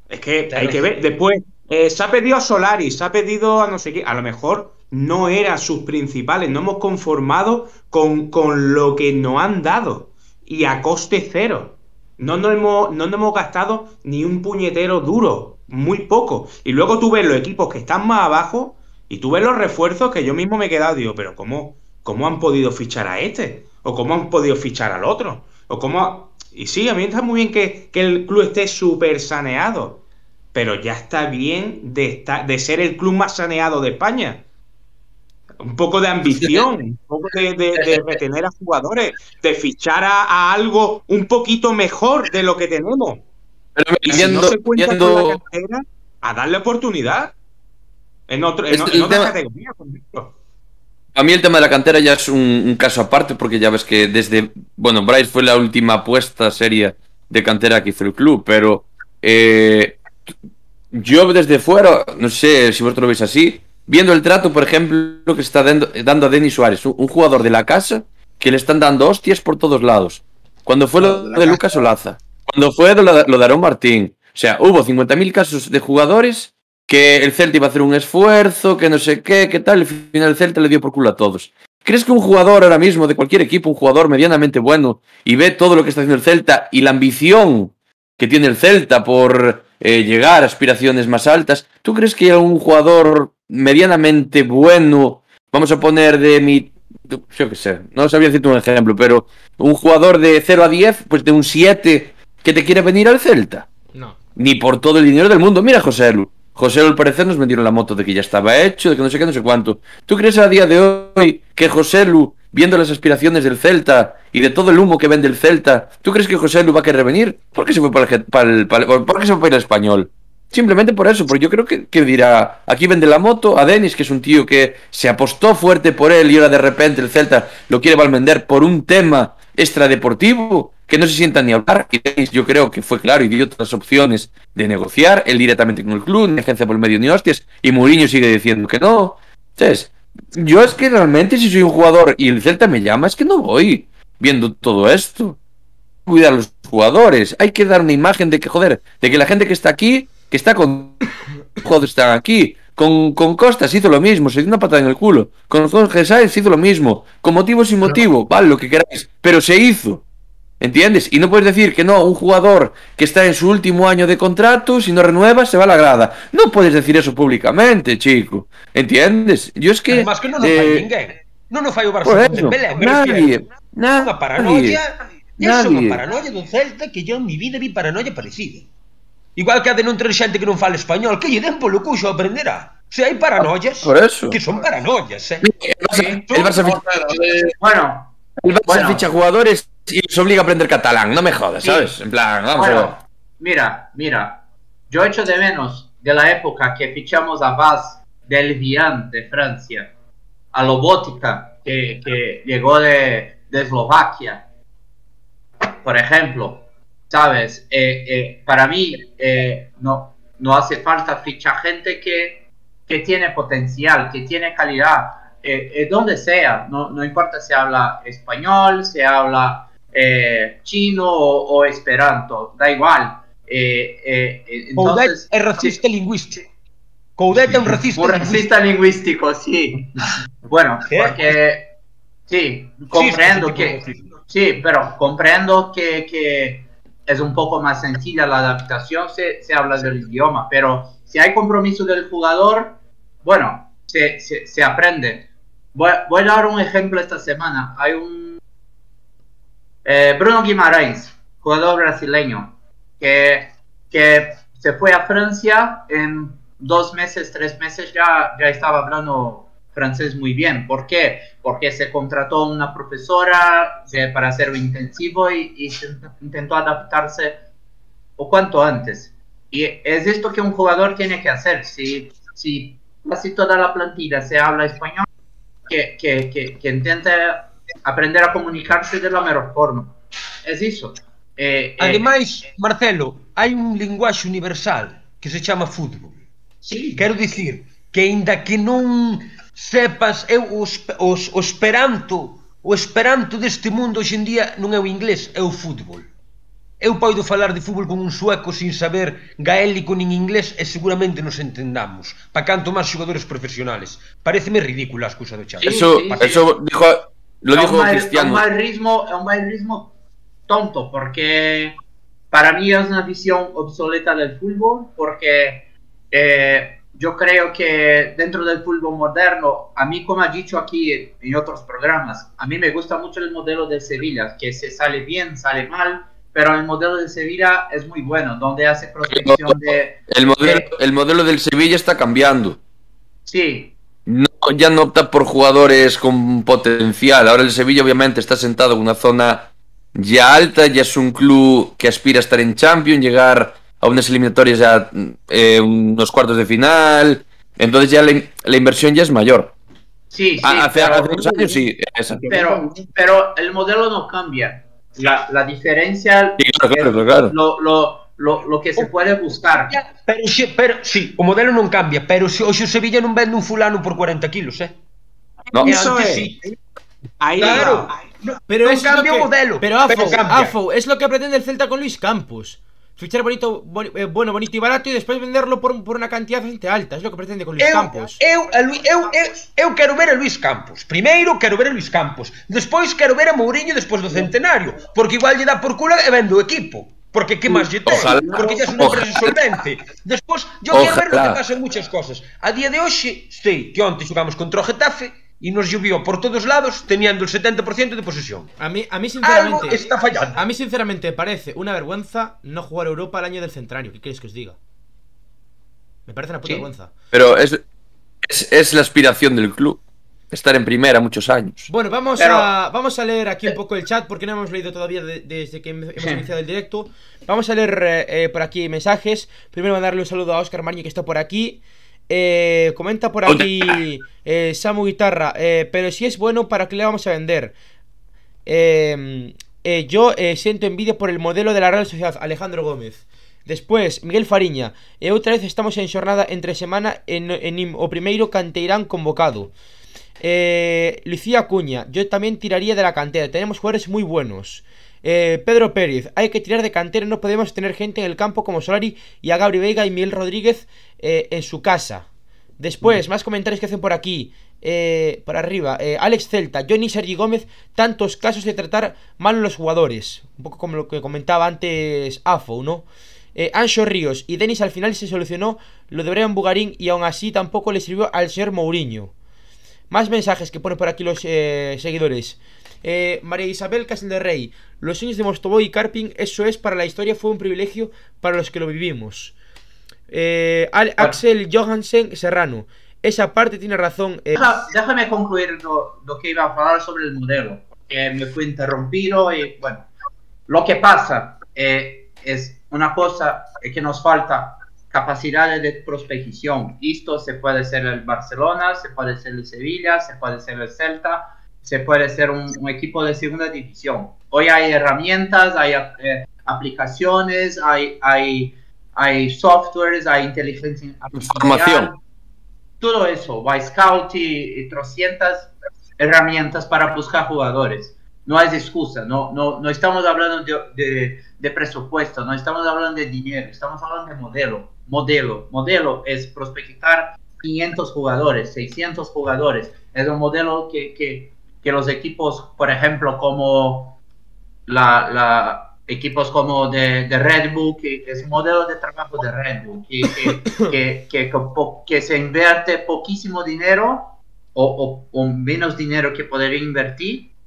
Es que Claro. hay que ver. Después, eh, se ha pedido a Solari, se ha pedido a no sé qué. A lo mejor no eran sus principales. No hemos conformado con, con lo que nos han dado. Y a coste cero. No nos, hemos, no nos hemos gastado ni un puñetero duro. Muy poco. Y luego tú ves los equipos que están más abajo. Y tú ves los refuerzos que yo mismo me he quedado. Digo, pero ¿cómo, cómo han podido fichar a este? ¿O cómo han podido fichar al otro? ¿O cómo.? ha- Y sí, a mí está muy bien que, que el club esté súper saneado. Pero ya está bien de, estar, de ser el club más saneado de España. Un poco de ambición, un poco de, de- de retener a jugadores, de fichar a, a algo un poquito mejor de lo que tenemos. Pero Y no viendo, se cuenta con la cantera, a darle oportunidad. En, otro, en, Este, en otra tema- categoría, por ejemplo. A mí el tema de la cantera ya es un, un caso aparte, porque ya ves que desde. Bueno, Bryce fue la última apuesta seria de cantera que hizo el club, pero. eh, yo desde fuera, no sé si vosotros lo veis así, viendo el trato, por ejemplo, que está dando, dando a Denis Suárez, un, jugador de la casa, que le están dando hostias por todos lados. Cuando fue lo De. Lucas Olaza, cuando fue lo, de- Aaron Martín, o sea, hubo 50.000 casos de jugadores que el Celta iba a hacer un esfuerzo, que no sé qué, qué tal, y al final el Celta le dio por culo a todos. ¿Crees que un jugador ahora mismo de cualquier equipo, un jugador medianamente bueno, y ve todo lo que está haciendo el Celta y la ambición que tiene el Celta por eh, llegar a aspiraciones más altas, ¿tú crees que un jugador medianamente bueno, vamos a poner de mi... Yo qué sé, no sabía decirte un ejemplo, pero un jugador de 0 a 10, pues de un 7 que te quiere venir al Celta? No. ni por todo el dinero del mundo. Mira, José Lu. José Lu, al parecer, nos vendieron la moto de que ya estaba hecho, de que no sé qué, no sé cuánto. ¿Tú crees a día de hoy que José Lu, viendo las aspiraciones del Celta y de todo el humo que vende el Celta, ¿tú crees que José Lu va a querer venir? ¿Por qué se fue para el, Get- para el- para el- ¿por qué se fue para el español? Simplemente por eso, porque yo creo que, dirá, aquí vende la moto a Denis, que es un tío que se apostó fuerte por él y ahora de repente el Celta lo quiere vender por un tema extradeportivo que no se sienta ni hablar. Y Denis yo creo que fue claro y dio otras opciones de negociar, él directamente con el club, ni agencia por el medio ni hostias, y Mourinho sigue diciendo que no. Entonces, yo es que realmente si soy un jugador y el Celta me llama, es que no voy viendo todo esto cuidar a los jugadores. Hay que dar una imagen de que, joder, de que la gente que está aquí, que está con. Joder, están aquí. Con, con Costas hizo lo mismo, se dio una patada en el culo. Con Jorge Sáenz hizo lo mismo. Con motivo sin motivo, vale, lo que queráis. Pero se hizo. ¿Entiendes? Y no puedes decir que no, un jugador que está en su último año de contrato, si no renueva, se va a la grada. No puedes decir eso públicamente, chico. ¿Entiendes? Yo es que. Además que non o eh, fai ninguén. Non o fai o Barça por con eso, me nadie. Unha paranoia. Eso é unha nadie. paranoia do Celta que yo en mi vida vi paranoia parecida. Igual que a de non ter xente que non fala español, que lle den polo cuxo aprenderá. Se hai paranoias, Por eso. que son paranoias, eh. El Barça, el Barça ficha- Bueno, el Barça Bueno. ficha jugadores y los obliga a aprender catalán. No me jodas, Sí. ¿sabes? En plan, vamos a ver. mira, mira, yo echo de menos de la época que fichamos a Vaz del Vian de Francia, a Lobotka que, que llegó de, de Eslovaquia, por ejemplo, ¿sabes? Eh, eh, para mí eh, no, no hace falta fichar gente que, que tiene potencial, que tiene calidad, eh, eh, donde sea, no, no importa si habla español, si habla eh, chino o, o esperanto, da igual. Eh, eh, eh, entonces, é racista lingüístico. Coudet é un racista. Un racista lingüístico, sí. Bueno, ¿Qué? porque sí, comprendo de que sí, pero comprendo que, que es un poco más sencilla la adaptación, se, se habla del idioma, pero si hay compromiso del jugador, bueno, se, se, se aprende. Voy, voy a dar un ejemplo esta semana. Hay un eh, Bruno Guimarães, jugador brasileño, que, que se fue a Francia en dos meses, tres meses ya, ya estaba hablando francés muy bien. ¿Por qué? Porque se contrató una profesora de- para hacerlo intensivo y, intentó adaptarse o cuanto antes. Y es esto que un jugador tiene que hacer. Si, si casi toda la plantilla se habla español, que, que, que intente aprender a comunicarse de la mejor forma. Es eso. Eh, eh Ademais, eh, Marcelo, hai un linguaxe universal que se chama fútbol. Sí. Quero dicir que aínda que non sepas eu os, os, o esperanto o esperanto deste mundo hoxendía non é o inglés, é o fútbol. Eu poido falar de fútbol con un sueco sin saber gaélico nin inglés e seguramente nos entendamos. Pa canto máis xogadores profesionales. Pareceme ridícula a excusa do Xavi. Eso, sí, sí, eso dijo lo es dijo un Cristiano. un mal ritmo, es un mal ritmo tonto, porque para mí es una visión obsoleta del fútbol, porque eh, yo creo que dentro del fútbol moderno, a mí como ha dicho aquí en otros programas, a mí me gusta mucho el modelo de Sevilla, que se sale bien, sale mal, pero el modelo de Sevilla es muy bueno, donde hace prospección de... El modelo, el modelo del Sevilla está cambiando. Sí, ya no opta por jugadores con potencial. Ahora el Sevilla obviamente está sentado en una zona ya alta, ya es un club que aspira a estar en Champions, llegar a unas eliminatorias ya eh, unos cuartos de final. Entonces ya la, la inversión ya es mayor. sí, sí. Ah, hace, pero- hace unos años sí. esa. pero, pero el modelo no cambia. La, la diferencia Sí, claro, claro, claro. Lo, lo, lo, lo que se puede buscar. Pero, pero, sí, o modelo non cambia, pero se hoxe o Sevilla non vende un fulano por 40 kilos, eh? No, E antes é. sí. Aí Claro. Pero eso es lo cambia que- o modelo, Pero Afo, pero cambia. Afo, es lo que pretende el Celta con Luis Campos. Fichar bonito, boni- eh, bueno, bonito y barato y después venderlo por, por una cantidad bastante alta. Es lo que pretende con Luis Eu, Campos. eu, a Lu- eu, eu, eu quero ver a Luis Campos. Primeiro quero ver a Luis Campos. Despois quero ver a Mourinho despois do centenario. Porque igual lle dá por culo e vende o equipo. Porque que máis lle ten? Ojalá. Porque xa é unha empresa solvente. Despois, yo quero ver lo que Ojalá. pasa en muchas cosas. A día de hoxe, sei que onte xogamos contra o Getafe e nos llovió por todos lados teniendo el 70% de posesión. A mí, a mí Algo sinceramente. está fallando. A mí sinceramente parece una vergüenza no jugar Europa al año del centenario. ¿Qué queréis que os diga? Me parece una puta Sí. vergüenza. Pero es, es, es la aspiración del club. Estar en primera muchos años. Bueno, vamos, Pero- a, vamos a leer aquí un poco el chat porque no hemos leído todavía de- desde que hemos iniciado el directo. Vamos a leer eh, por aquí mensajes. Primero mandarle un saludo a Oscar Marñi que está por aquí. Eh, comenta por aquí eh, Samu Guitarra. eh, pero si es bueno, ¿para qué le vamos a vender? Eh, eh, yo eh, siento envidia por el modelo de la Real Sociedad, Alejandro Gómez. Después, Miguel Fariña. Outra vez estamos en xornada entre semana en, en o primeiro canteirán convocado. Eh, Lucía Acuña, yo también tiraría de la cantera. Tenemos jugadores muy buenos. Eh, Pedro Pérez, hay que tirar de cantera. No podemos tener gente en el campo como Solari y a Gabri Veiga y Miguel Rodríguez eh, en su casa. Después, más comentarios que hacen por aquí. Eh, por arriba, eh, Alex Celta, Johnny Sergi Gómez, tantos casos de tratar mal a los jugadores. Un poco como lo que comentaba antes Afo, ¿no? Eh, Ancho Ríos y Denis al final se solucionó lo de Brian Bugarín y aún así tampoco le sirvió al señor Mourinho. Más mensajes que ponen por aquí los eh, seguidores. Eh, María Isabel Castel de Rey. Los sueños de Mostoboy y Carping, eso es para la historia, fue un privilegio para los que lo vivimos. Eh, Al- Axel Johansen Serrano. Esa parte tiene razón. eh, déjame concluir lo, lo que iba a hablar sobre el modelo, que me fue interrumpido y bueno, lo que pasa es una cosa que nos falta capacidad de prospección. Esto se puede ser el Barcelona, se puede ser el Sevilla, se puede ser el Celta, se puede ser un, un equipo de segunda división. Hoy hay herramientas, hay eh, aplicaciones, hay, hay, hay softwares, hay inteligencia artificial. Información. Todo eso, Scout y, y 300 herramientas para buscar jugadores. No hay excusa, no, no, no estamos hablando de, de, de presupuesto, no estamos hablando de dinero, estamos hablando de modelo, modelo, modelo es prospectar 500 jugadores, 600 jugadores, es un modelo que, que, que los equipos, por ejemplo, como la, la equipos como de, de, Red Bull, que es un modelo de trabajo de Red Bull, que, que, que, que se invierte poquísimo dinero o, o, o, menos dinero que podría invertir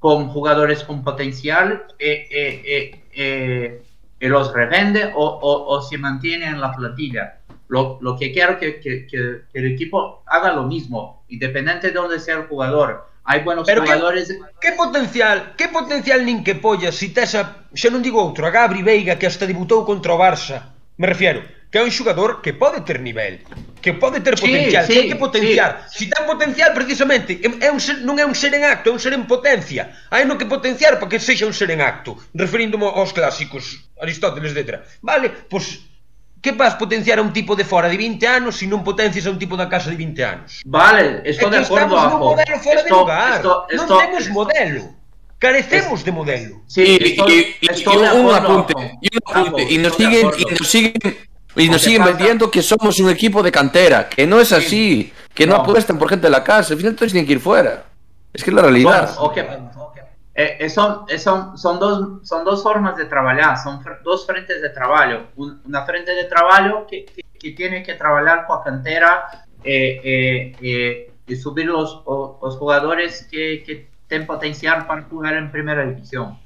con jugadores con potencial eh, eh, eh, y los revende o, o, se mantiene en la plantilla. Lo, lo que quiero que, que, que, el equipo haga lo mismo, independiente de dónde sea el jugador. Hai buenos Pero jugadores. Que, que potencial, que potencial nin que polla si tes a, xa non digo outro, a Gabri Veiga que hasta debutou contra o Barça. Me refiero, que é un xugador que pode ter nivel, que pode ter potencial, sí, sí, que hai que potenciar. Sí. Si ten potencial precisamente, é un ser, non é un ser en acto, é un ser en potencia. Hai no que potenciar para que sexa un ser en acto, referíndome aos clásicos, Aristóteles, etc. Vale, pois Que vas potenciar a un tipo de fora de 20 anos se si non potencias a un tipo da casa de 20 anos? Vale, estou de acordo, Estamos nun modelo fora esto, de lugar. Esto, esto, non temos esto, modelo. Carecemos de modelo. Sí, estoy, y, y, estoy y, de acuerdo, un apunte, y un apunte. Y nos siguen, y nos siguen y nos siguen pasa- vendiendo que somos un equipo de cantera, que no es así, que no, No. apuestan por gente de la casa, al final todos tienen que ir fuera. Es que es la realidad. Bueno, ok. Eh, eh, son, eh, son, son, dos, son dos formas de trabajar, son fr- dos frentes de trabajo. Un- una frente de trabajo que, que, que tiene que trabajar con la cantera eh, eh, eh, y subir los, o- los jugadores que, que tienen potencial para jugar en primera división.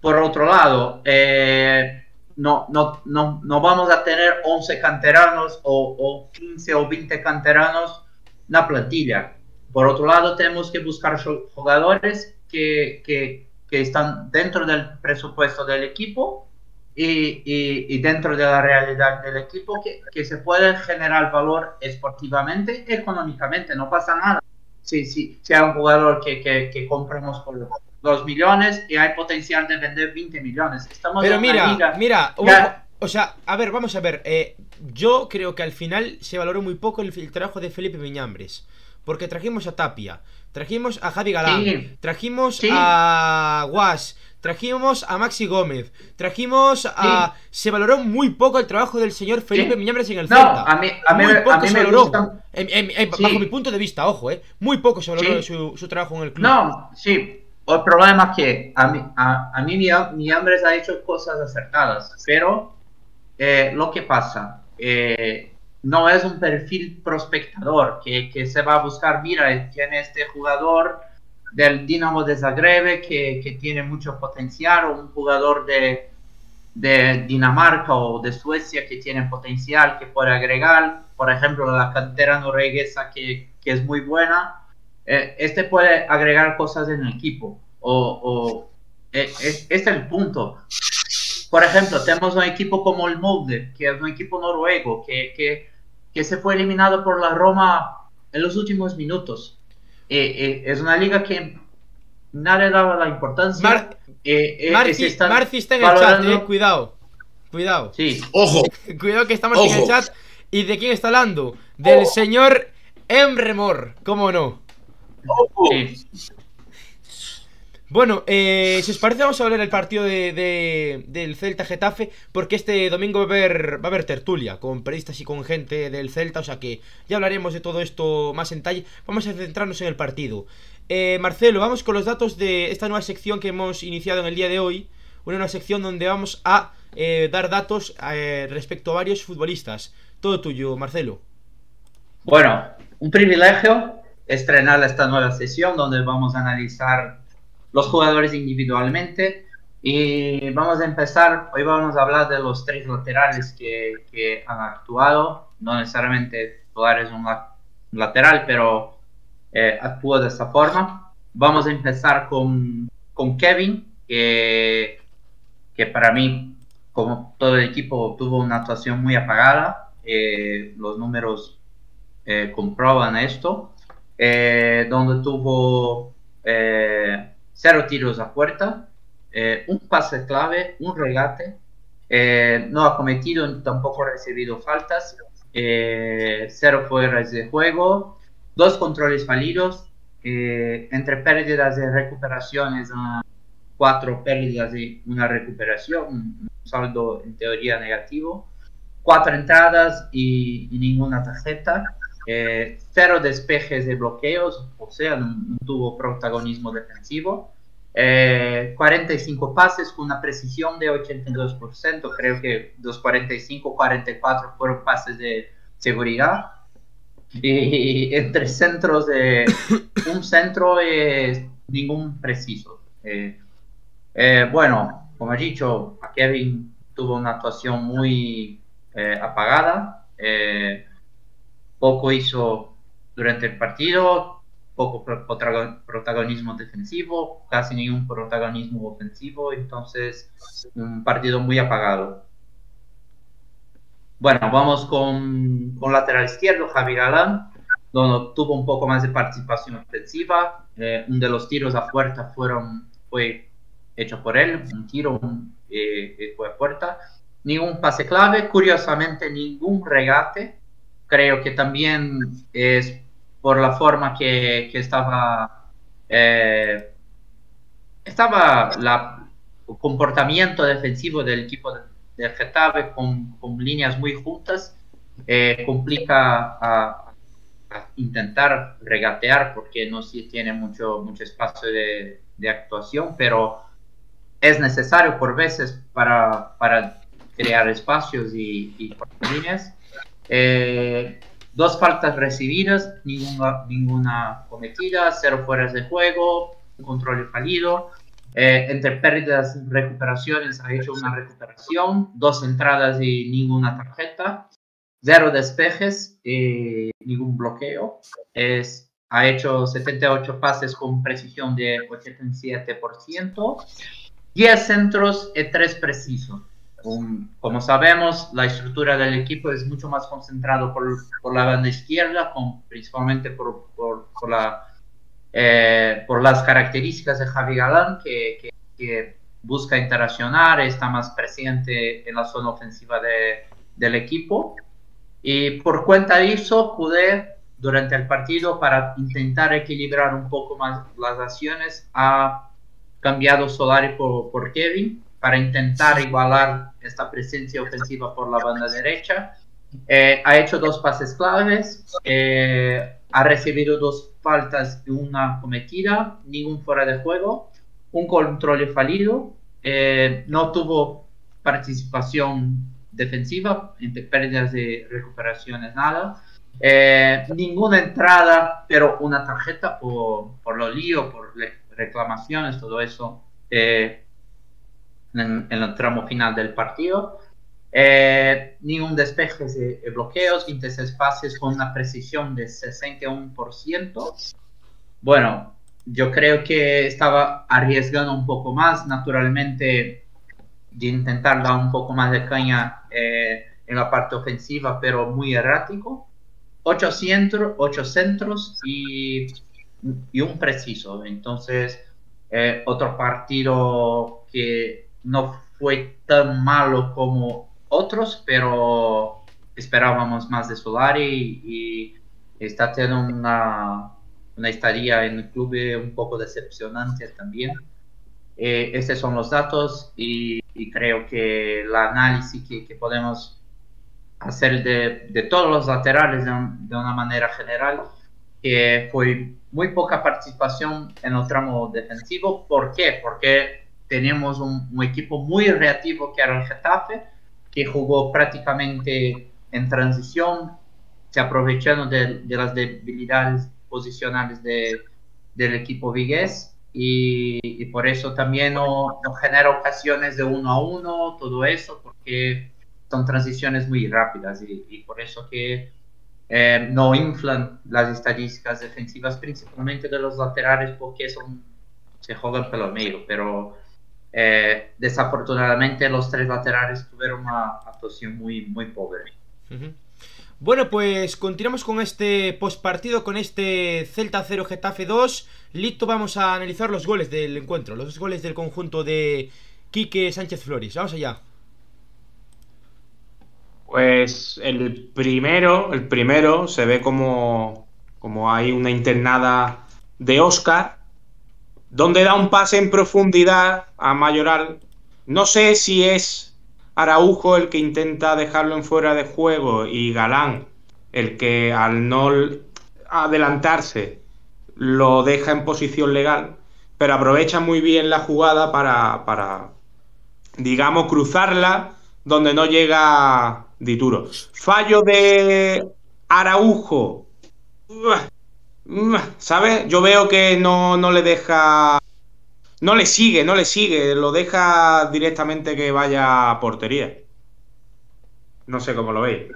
Por otro lado, eh, no, no, no, no vamos a tener 11 canteranos o, o 15 o 20 canteranos en la plantilla. Por otro lado, tenemos que buscar jugadores que, que, que están dentro del presupuesto del equipo y, y, dentro de la realidad del equipo que, que se puede generar valor esportivamente, económicamente, no pasa nada. Si, si, si un jugador que, que, que compramos por 2 millones y hay potencial de vender 20 millones. Estamos Pero en una mira, liga- mira, Ya. o sea, a ver, vamos a ver. eh, yo creo que al final se valoró muy poco el, el trabajo de Felipe Miñambres. Porque trajimos a Tapia, trajimos a Javi Galán, Sí. trajimos Sí. a Guas, trajimos a Maxi Gómez, trajimos a. Se valoró muy poco el trabajo del señor Felipe. Miñambres en el No, Celta. a mí, a mí, muy a poco mí se me valoró. Bajo mi punto de vista, ojo, eh. Muy poco se valoró su, su trabajo en el club. No, sí. El problema es que a mí, a, mí mi, mi hambre ha hecho cosas acertadas, pero eh, lo que pasa, eh, no es un perfil prospectador que, que se va a buscar, mira, tiene este jugador del Dinamo de Zagreb que, que tiene mucho potencial o un jugador de, de Dinamarca o de Suecia que tiene potencial que puede agregar, por ejemplo, la cantera norueguesa que, que es muy buena, eh, este puede agregar cosas en el equipo. O, o eh, es, este es el punto. Por ejemplo, tenemos un equipo como el Molde, que es un equipo noruego, que, que, que se fue eliminado por la Roma en los últimos minutos. Eh, eh, es una liga que nadie daba la importancia. Mar- eh, eh, Marci, están Marci está en el valorando- chat, eh. Cuidado. Cuidado. Sí, Ojo, Cuidado que estamos en el Ojo. chat. ¿Y de quién está hablando? Del Oh. señor Emremor, ¿cómo no? Bueno, eh, si os parece vamos a hablar del partido de, de- del Celta Getafe Porque este domingo va a, haber, va a haber tertulia con periodistas y con gente del Celta O sea que ya hablaremos de todo esto más en detalle. Vamos a centrarnos en el partido. Eh, Marcelo, vamos con los datos de esta nueva sección que hemos iniciado en el día de hoy Una nueva sección donde vamos a eh, dar datos respecto a varios futbolistas. Todo tuyo, Marcelo. Bueno, un privilegio estrenar esta nueva sesión donde vamos a analizar los jugadores individualmente y vamos a empezar, hoy vamos a hablar de los tres laterales que, que han actuado, no necesariamente jugar es un, la- lateral, pero eh, actúa de esta forma. Vamos a empezar con, con Kevin, que, que para mí, como todo el equipo, tuvo una actuación muy apagada. Eh, los números eh, esto, eh, donde tuvo eh, cero tiros a puerta, eh, un pase clave, un regate, no ha cometido tampoco ha recibido faltas, cero fueras de juego, dos controles fallidos, eh, entre pérdidas y recuperaciones, uh, cuatro pérdidas y una recuperación, un saldo en teoría negativo, cuatro entradas y ninguna tarjeta, eh, cero despejes de bloqueos, o sea, no, no tuvo protagonismo defensivo. Eh, 45 pases con una precisión de 82%, creo que los 45, 44 fueron pases de seguridad. Y entre centros de un centro es ningún preciso. Eh, eh, bueno, como he dicho, Kevin tuvo una actuación muy eh, apagada. Eh, poco hizo durante el partido, poco protagonismo defensivo, casi ningún protagonismo ofensivo, entonces un partido muy apagado. Bueno, vamos con, con lateral izquierdo, Javi Galán, donde tuvo un poco más de participación ofensiva. Eh, de los tiros a puerta fueron, fue hecho por él, un tiro un, eh, fue a puerta. Ningún pase clave, curiosamente ningún regate. Creo que también es por la forma que, estaba, eh, estaba la, el comportamiento defensivo del equipo de, del Getafe con, líneas muy juntas, eh, complica a, intentar regatear porque no sí tiene mucho, mucho espacio de, de, actuación, pero es necesario por veces para, para crear espacios y líneas. Eh, dos faltas recibidas, ninguna, ninguna cometida, cero fueras de juego, control fallido. Eh, entre pérdidas y recuperaciones ha hecho una recuperación, dos entradas y ninguna tarjeta, cero despejes y ningún bloqueo. Es, ha hecho 78 pases con precisión de 87%, 10 centros y 3 precisos. Como sabemos, la estructura del equipo es mucho más concentrado por, por la banda izquierda, con, principalmente por, por, por la eh, por las características de Javi Galán, que, que, que, busca interaccionar, está más presente en la zona ofensiva de, del equipo. Y por cuenta de eso, pude durante el partido, para intentar equilibrar un poco más las acciones, ha cambiado Solari por, por Kevin para intentar igualar esta presencia ofensiva por la banda derecha. Eh, ha hecho dos pases claves, eh, ha recibido dos faltas y una cometida, ningún fuera de juego, un control fallido, eh, no tuvo participación defensiva, pérdidas de recuperaciones, nada. Eh, ninguna entrada, pero una tarjeta por, por los líos, por reclamaciones, todo eso eh, en, en, el tramo final del partido. Eh, ningún despeje de, bloqueos, 26 pases con una precisión de 61%. Bueno, yo creo que estaba arriesgando un poco más, naturalmente, de intentar dar un poco más de caña eh, en la parte ofensiva, pero muy errático. 8 centros, ocho centros y, y, un preciso. Entonces, eh, otro partido que no fue tan malo como otros, pero esperábamos más de Solari y, está teniendo una, una, estadía en el club un poco decepcionante también. Eh, estos son los datos y, creo que el análisis que, que podemos hacer de, de, todos los laterales de, de, una manera general, que fue muy poca participación en el tramo defensivo. ¿Por qué? Porque tenemos un, un equipo muy reactivo que era el Getafe, que jugó prácticamente en transición, se aprovecharon de, de las debilidades posicionales de, del equipo vigués. Y, y, por eso también no, no, genera ocasiones de uno a uno, todo eso, porque son transiciones muy rápidas y, y por eso que eh, no inflan las estadísticas defensivas, principalmente de los laterales, porque son, se juegan pelo medio, pero eh, desafortunadamente los tres laterales tuvieron una actuación muy, muy pobre. Uh -huh. Bueno, pues continuamos con este postpartido, con este Celta 0 Getafe 2. Listo, vamos a analizar los goles del encuentro, los goles del conjunto de Quique Sánchez Flores. Vamos allá. Pues el primero, el primero se ve como, como hay una internada de Oscar, donde da un pase en profundidad a Mayoral. No sé si es Araujo el que intenta dejarlo en fuera de juego y Galán el que al no adelantarse lo deja en posición legal, pero aprovecha muy bien la jugada para, digamos, cruzarla donde no llega Dituro. Fallo de Araujo. ¿Sabes? Yo veo que no, no le deja. No le sigue, no le sigue. Lo deja directamente que vaya a portería. No sé cómo lo veis.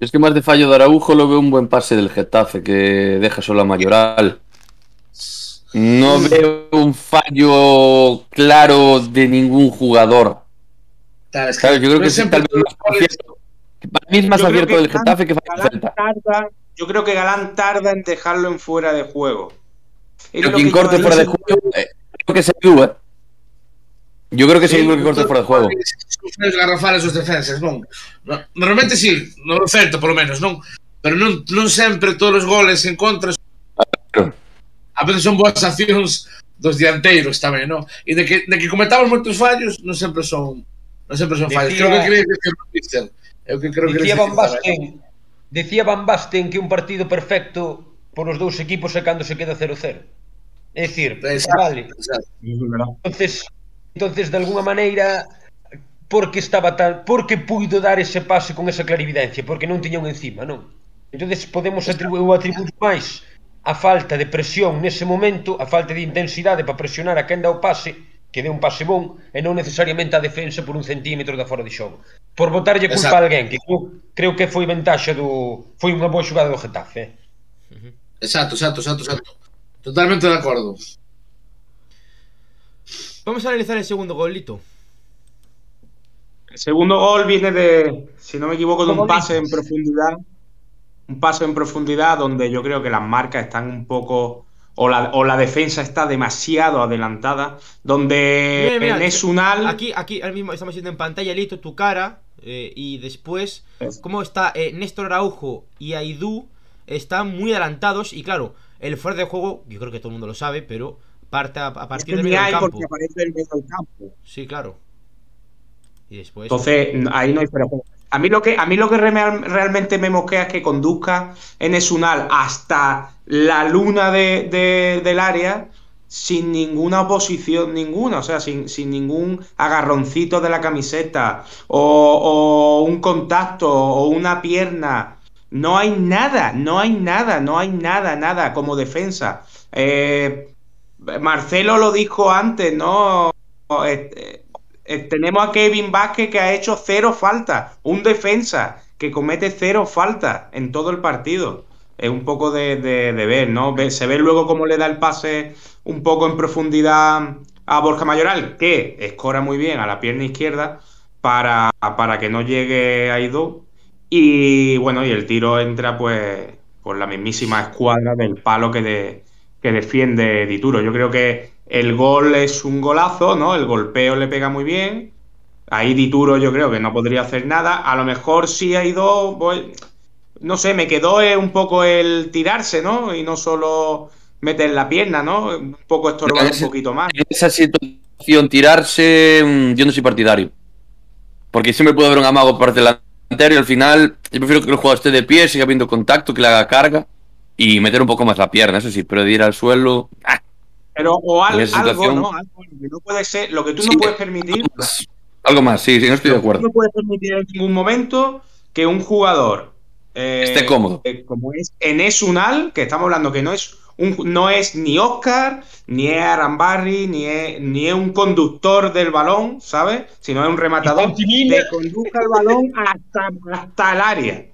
Es que más de fallo de Araujo lo veo un buen pase del Getafe que deja solo a Mayoral. No veo un fallo claro de ningún jugador. Claro, es Claro, yo creo no que es sí, tal vez más acierto. Para mí es más Yo creo acierto que del Getafe que Galán tarda- yo creo que Galán tarda en dejarlo en fuera de juego. Pero lo quien que corte fuera de juego, eh, creo que se Duba. Yo creo que eh. sí, seguro que corte fuera de juego. Os garrafales os defensas, non? Normalmente sí, no certo, polo menos, non? Pero non, non sempre todos os goles en contra claro. a veces son boas accións dos dianteiros tamén, non? E de que, de que cometamos moitos fallos, non sempre son non sempre son fallos. Decía, creo que crees que non Cristian. Eu que creo que decía Van Basten, decía Van Basten que un partido perfecto por os dous equipos é cando se queda 0-0. É dicir, exacto, vale. Exacto. Entonces, entonces de alguna maneira porque estaba tan, porque puido dar ese pase con esa clarividencia, porque non tiña un encima, non? Entonces podemos atribuir ou atribuir máis a falta de presión nese momento, a falta de intensidade para presionar a quen dá o pase, que dé un pase bon, e non necesariamente a defensa por un centímetro da fora de xogo. Por botarlle culpa Exacto. a alguén, que creo, creo que foi ventaxa do... foi unha boa xogada do Getafe. Eh? Exacto, exacto, exacto, exacto. Totalmente de acordo. Vamos a analizar el segundo golito. El segundo gol viene de, si no me equivoco, de un pase en profundidad. Un pase en profundidad donde yo creo que las marcas están un poco. O la, o la defensa está demasiado adelantada. Donde Mira, mira, en Esunal. Aquí, aquí, ahora mismo estamos viendo en pantalla, Lito, tu cara. eh, y después, Es- cómo está eh, Néstor Araujo y Aidú. Están muy adelantados. Y claro, el fuera de juego, yo creo que todo el mundo lo sabe, pero parte a, a partir del ni medio del hay campo. porque aparece el medio del campo. Sí, claro. Y después. Entonces, ahí no hay fuera de juego. A mí lo que, a mí lo que re- realmente me mosquea es que conduzca en Esunal hasta la luna de- de- del área sin ninguna oposición ninguna, o sea, sin, sin ningún agarroncito de la camiseta o, o un contacto o una pierna. No hay nada, no hay nada, no hay nada, nada como defensa. Eh, Marcelo lo dijo antes, ¿no? Eh, eh, tenemos a Kevin Vázquez que ha hecho cero faltas, un defensa que comete cero faltas en todo el partido. Es un poco de, ver, ¿no? Se ve luego cómo le da el pase un poco en profundidad a Borja Mayoral, que escora muy bien a la pierna izquierda para, para que no llegue a Ido. Y bueno, y el tiro entra pues por la mismísima escuadra del palo que, de- que defiende Dituro. Yo creo que el gol es un golazo, ¿no? El golpeo le pega muy bien. Ahí Dituro yo creo que no podría hacer nada. A lo mejor sí ha ido, pues, no sé, me quedó eh, un poco el tirarse, ¿no? Y no solo meter la pierna, ¿no? Un poco estorbar un poquito más. En esa situación, tirarse, mm, yo no soy partidario. Porque siempre puede haber un amago por parte delantero y al final yo prefiero que el jugador esté de pie, siga habiendo contacto, que le haga carga y meter un poco más la pierna, eso sí, pero de ir al suelo. ah, Pero o al- En algo, ¿no? Algo que no puede ser, lo que tú Sí, no puedes permitir algo más, sí, sí, no estoy de acuerdo. no puedes permitir en ningún momento que un jugador eh, Esté cómodo. eh, como es Enes Unal, que estamos hablando que no es un, no es ni Oscar, ni es Arambarri, ni es, ni es un conductor del balón, ¿sabes? Sino es un rematador que conduzca el balón hasta, hasta el área.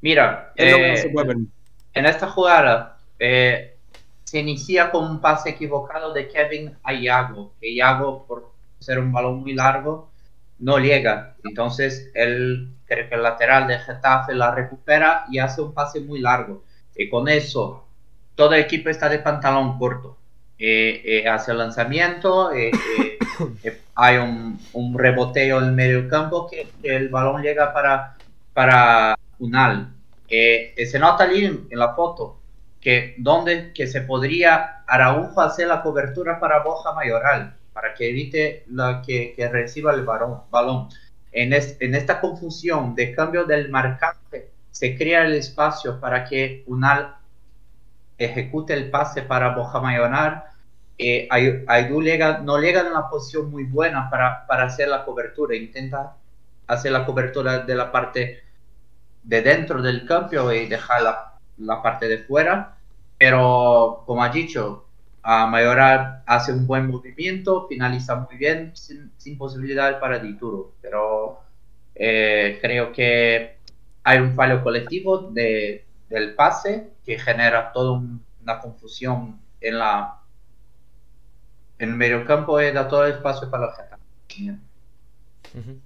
Mira, Es lo que no eh, se puede permitir. en esta jugada eh, se inicia con un pase equivocado de Kevin a Iago, que Iago, por ser un balón muy largo, no llega. Entonces, él, creo que el lateral de Getafe la recupera y hace un pase muy largo. Y con eso, todo el equipo está de pantalón corto. Eh, eh, hace el lanzamiento, eh, eh, hay un, un reboteo en el medio campo que, el balón llega para, para Unal. Se nota allí en, en la foto que donde que se podría Araujo hacer la cobertura para Boja Mayoral, para que evite la que, que reciba el balón. balón. En, es, en esta confusión de cambio del marcante, se crea el espacio para que Unal ejecute el pase para Boja Mayoral. Eh, Aidú lega, no llega en una posición muy buena para, para hacer la cobertura, intenta hacer la cobertura de la parte de dentro del campo y dejar la, la parte de fuera, pero como ha dicho, a Mayoral hace un buen movimiento, finaliza muy bien, sin, sin posibilidad para Dituro, pero eh, creo que hay un fallo colectivo de, del pase que genera toda una confusión en la en el medio campo y da todo el espacio para la gente. Uh -huh.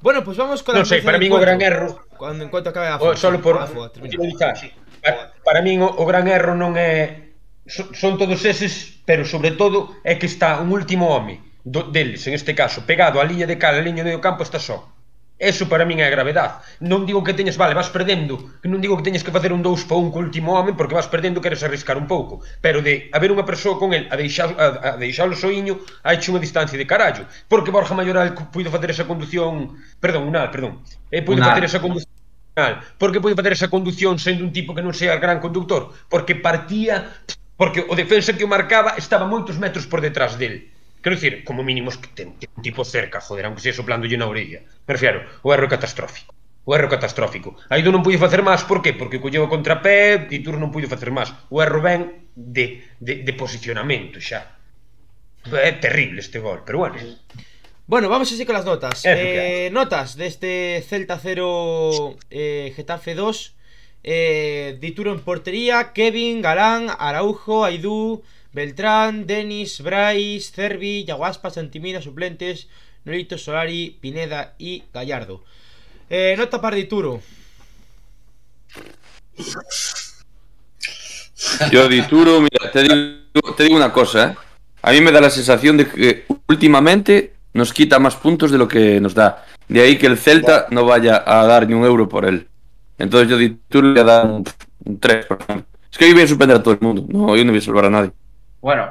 Bueno, pues vamos con Non sei, para min o gran erro Cuando en cuanto acabe a solo por para, para min o, o gran erro non é son, son todos eses, pero sobre todo é que está un último home do, deles, en este caso, pegado á liña de cal, a liña de campo está só. Eso para min é a gravedade. Non digo que teñas, vale, vas perdendo, que non digo que teñas que facer un 2 para un co último home porque vas perdendo, queres arriscar un pouco, pero de haber unha persoa con el a deixar a, a deixalo soiño, hai unha distancia de carallo, porque Borja Mayoral puido facer esa condución, perdón, unal, perdón. Eh, puido unal. facer esa condución porque puido facer esa condución sendo un tipo que non sea gran conductor, porque partía porque o defensa que o marcaba estaba moitos metros por detrás del Quero dicir, como mínimo que ten, ten un tipo cerca, joder, aunque sea soplándolle na orella. Me refiero, o erro catastrófico. O erro catastrófico. Aido non puido facer máis, por qué? Porque colleu o contrapé, e Tur non puido facer máis. O erro ven de, de, de posicionamento xa. É terrible este gol, pero bueno. Bueno, vamos así con las notas. Eh, Eh, notas de este Celta 0, eh, Getafe 2. Eh, Dituro en portería, Kevin, Galán, Araujo, Aidú, Beltrán, Denis, Bryce, Cervi, Yaguaspa, Santimina, suplentes, Nolito, Solari, Pineda y Gallardo. Eh, nota para Dituro. Yo, Dituro, mira, te digo, te digo una cosa, ¿eh? A mí me da la sensación de que últimamente nos quita más puntos de lo que nos da. De ahí que el Celta no vaya a dar ni un euro por él. Entonces yo Dituro le voy a dar un, un 3, por ejemplo. Es que hoy voy a sorprender a todo el mundo. No, yo no voy a salvar a nadie. Bueno,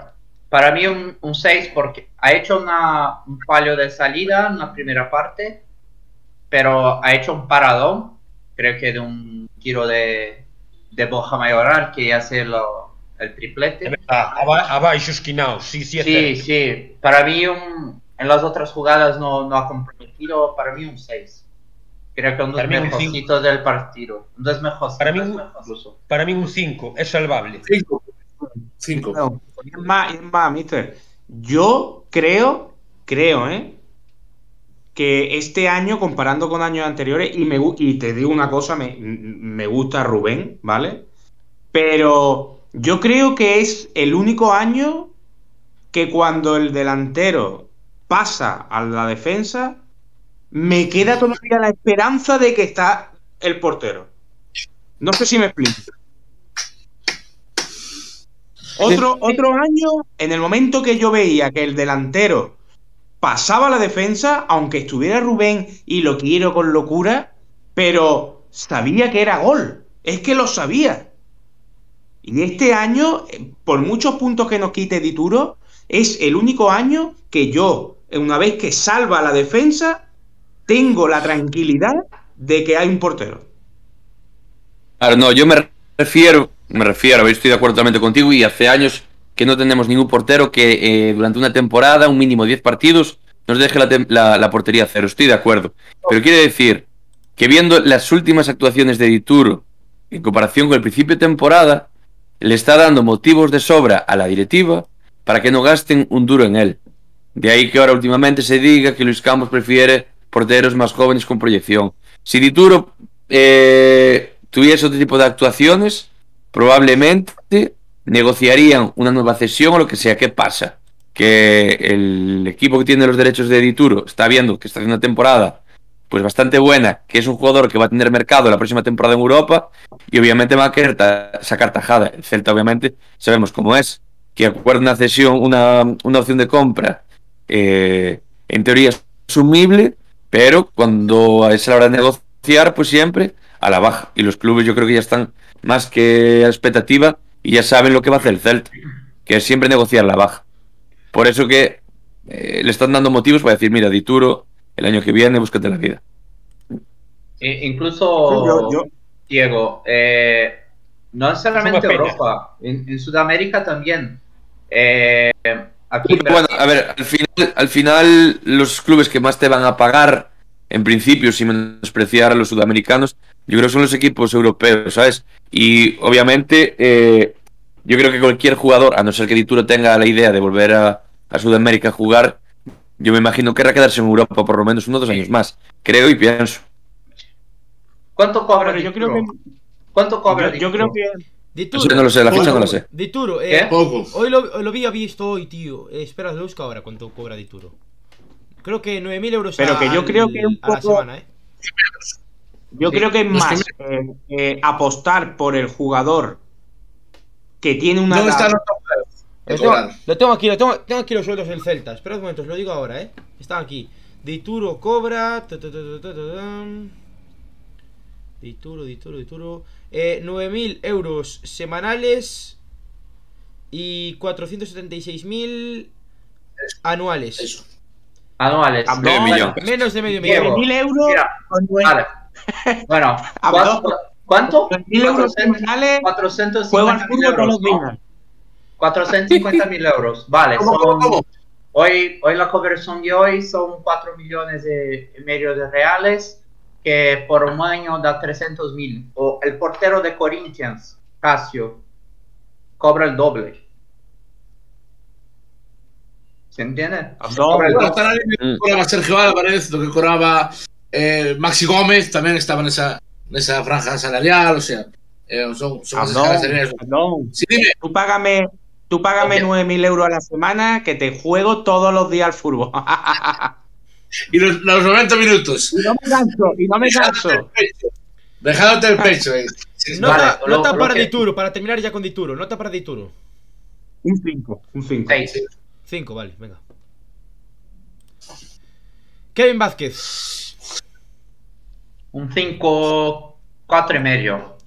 para mí un, 6 porque ha hecho una, un fallo de salida en la primera parte, pero ha hecho un paradón, creo que de un tiro de, de Borja Mayoral que hace lo, el triplete. Abajo, sí, sí. Sí, sí. Para mí un, en las otras jugadas no, no ha comprometido, para mí un 6. Creo que uno de los mejorcitos del partido. Uno de los mejorcitos. Para mí, un, para mí un 5, es salvable. 5. 5 y es más, mister. Yo creo, creo, ¿eh? Que este año, comparando con años anteriores, y, me, y te digo una cosa, me, me gusta Rubén, ¿vale? Pero yo creo que es el único año que cuando el delantero pasa a la defensa, me queda todavía la esperanza de que está el portero. No sé si me explico. Otro, otro año, en el momento que yo veía que el delantero pasaba la defensa, aunque estuviera Rubén y lo quiero con locura, pero sabía que era gol. Es que lo sabía. Y este año, eh, por muchos puntos que nos quite Dituro, es el único año que yo, una vez que salva la defensa, tengo la tranquilidad de que hay un portero. Claro, no, yo me refiero, me refiero, estoy de acuerdo totalmente contigo y hace años que no tenemos ningún portero que eh, durante una temporada, un mínimo de 10 partidos, nos deje la, la- la portería cero, estoy de acuerdo. Pero quiere decir que viendo las últimas actuaciones de Dituro en comparación con el principio de temporada, le está dando motivos de sobra a la directiva para que no gasten un duro en él. De ahí que ahora últimamente se diga que Luis Campos prefiere porteros más jóvenes con proyección. Si Dituro eh, tuviese otro tipo de actuaciones, probablemente negociarían una nueva cesión o lo que sea. ¿Qué pasa? Que el equipo que tiene los derechos de Dituro está viendo que está haciendo una temporada pues bastante buena, que es un jugador que va a tener mercado la próxima temporada en Europa y obviamente va a querer sacar tajada. El Celta obviamente sabemos cómo es, que acuerda una cesión, una, una opción de compra eh, en teoría es asumible, pero cuando es la hora de negociar, pues siempre a la baja. Y los clubes yo creo que ya están más que a expectativa y ya saben lo que va a hacer el Celta, que es siempre negociar la baja. Por eso que eh, le están dando motivos para decir, mira, Dituro, el año que viene búscate la vida. E- incluso, Yo- yo- Diego, eh, no pena. Europa, en, en Sudamérica también. Eh, aquí en Bueno, a ver, al final, al final los clubes que más te van a pagar, en principio, sin menospreciar a los sudamericanos, yo creo que son los equipos europeos, ¿sabes? Y obviamente, eh, yo creo que cualquier jugador, a no ser que Dituro tenga la idea de volver a, a Sudamérica a jugar, yo me imagino que querrá quedarse en Europa por lo menos unos dos años más. Creo y pienso. ¿Cuánto cobra Pero yo creo que ¿Cuánto cobra yo, yo creo que Dituro. No lo sé, la fecha no la sé. Dituro, ¿Qué? eh, Poco. hoy lo, lo había visto hoy, tío. Eh, espera, lo busco ahora cuánto cobra Dituro. Creo que 9.000 euros Pero a, que yo creo que un a la poco- semana, ¿eh? Yo Sí, creo que es más eh, eh, apostar por el jugador que tiene una ¿Dónde están los? Lo tengo, lo tengo aquí, lo tengo, tengo aquí los sueldos del Celta. Espera un momento, os lo digo ahora, ¿eh? Están aquí. Dituro cobra. ta, ta, ta. Dituro, Dituro, Dituro. Eh, 9.000 euros semanales y 476.000 anuales. Eso. Anuales. Medio no, millón. Menos de medio millón. 9.000 euros Mira, con nueve- Vale. Bueno, Habló. ¿cuánto? ¿Cuánto? 9.000 euros 400 semanales, 450 juego al mil euros, ¿no? días. 450 mil euros. Vale, ¿Cómo, son, cómo, cómo? Hoy, hoy la conversión de hoy son 4 millones de, y medio de reales, que por un año da 300 mil. O el portero de Corinthians, Casio, cobra el doble. ¿Se entiende? No, el No, tan ali Mm. Sergio Álvarez, lo que cobraba eh, Maxi Gómez, tamén estaba nesa, nesa franja salarial, o sea, eh, son, son esas. Sí, dime, Tú págame, tú págame Ok. 9.000 euros a la semana que te juego todos los días al fútbol. y los, los 90 minutos. y no me canso, y no me canso. pecho. Dejándote el pecho. eh. Sí, Nota, Vale, lo- nota lo para que- Dituro, para terminar ya con Dituro. Nota para Dituro. Un 5, un 5. Seis. 5, vale, venga. Kevin Vázquez. Un 5, 4 y medio.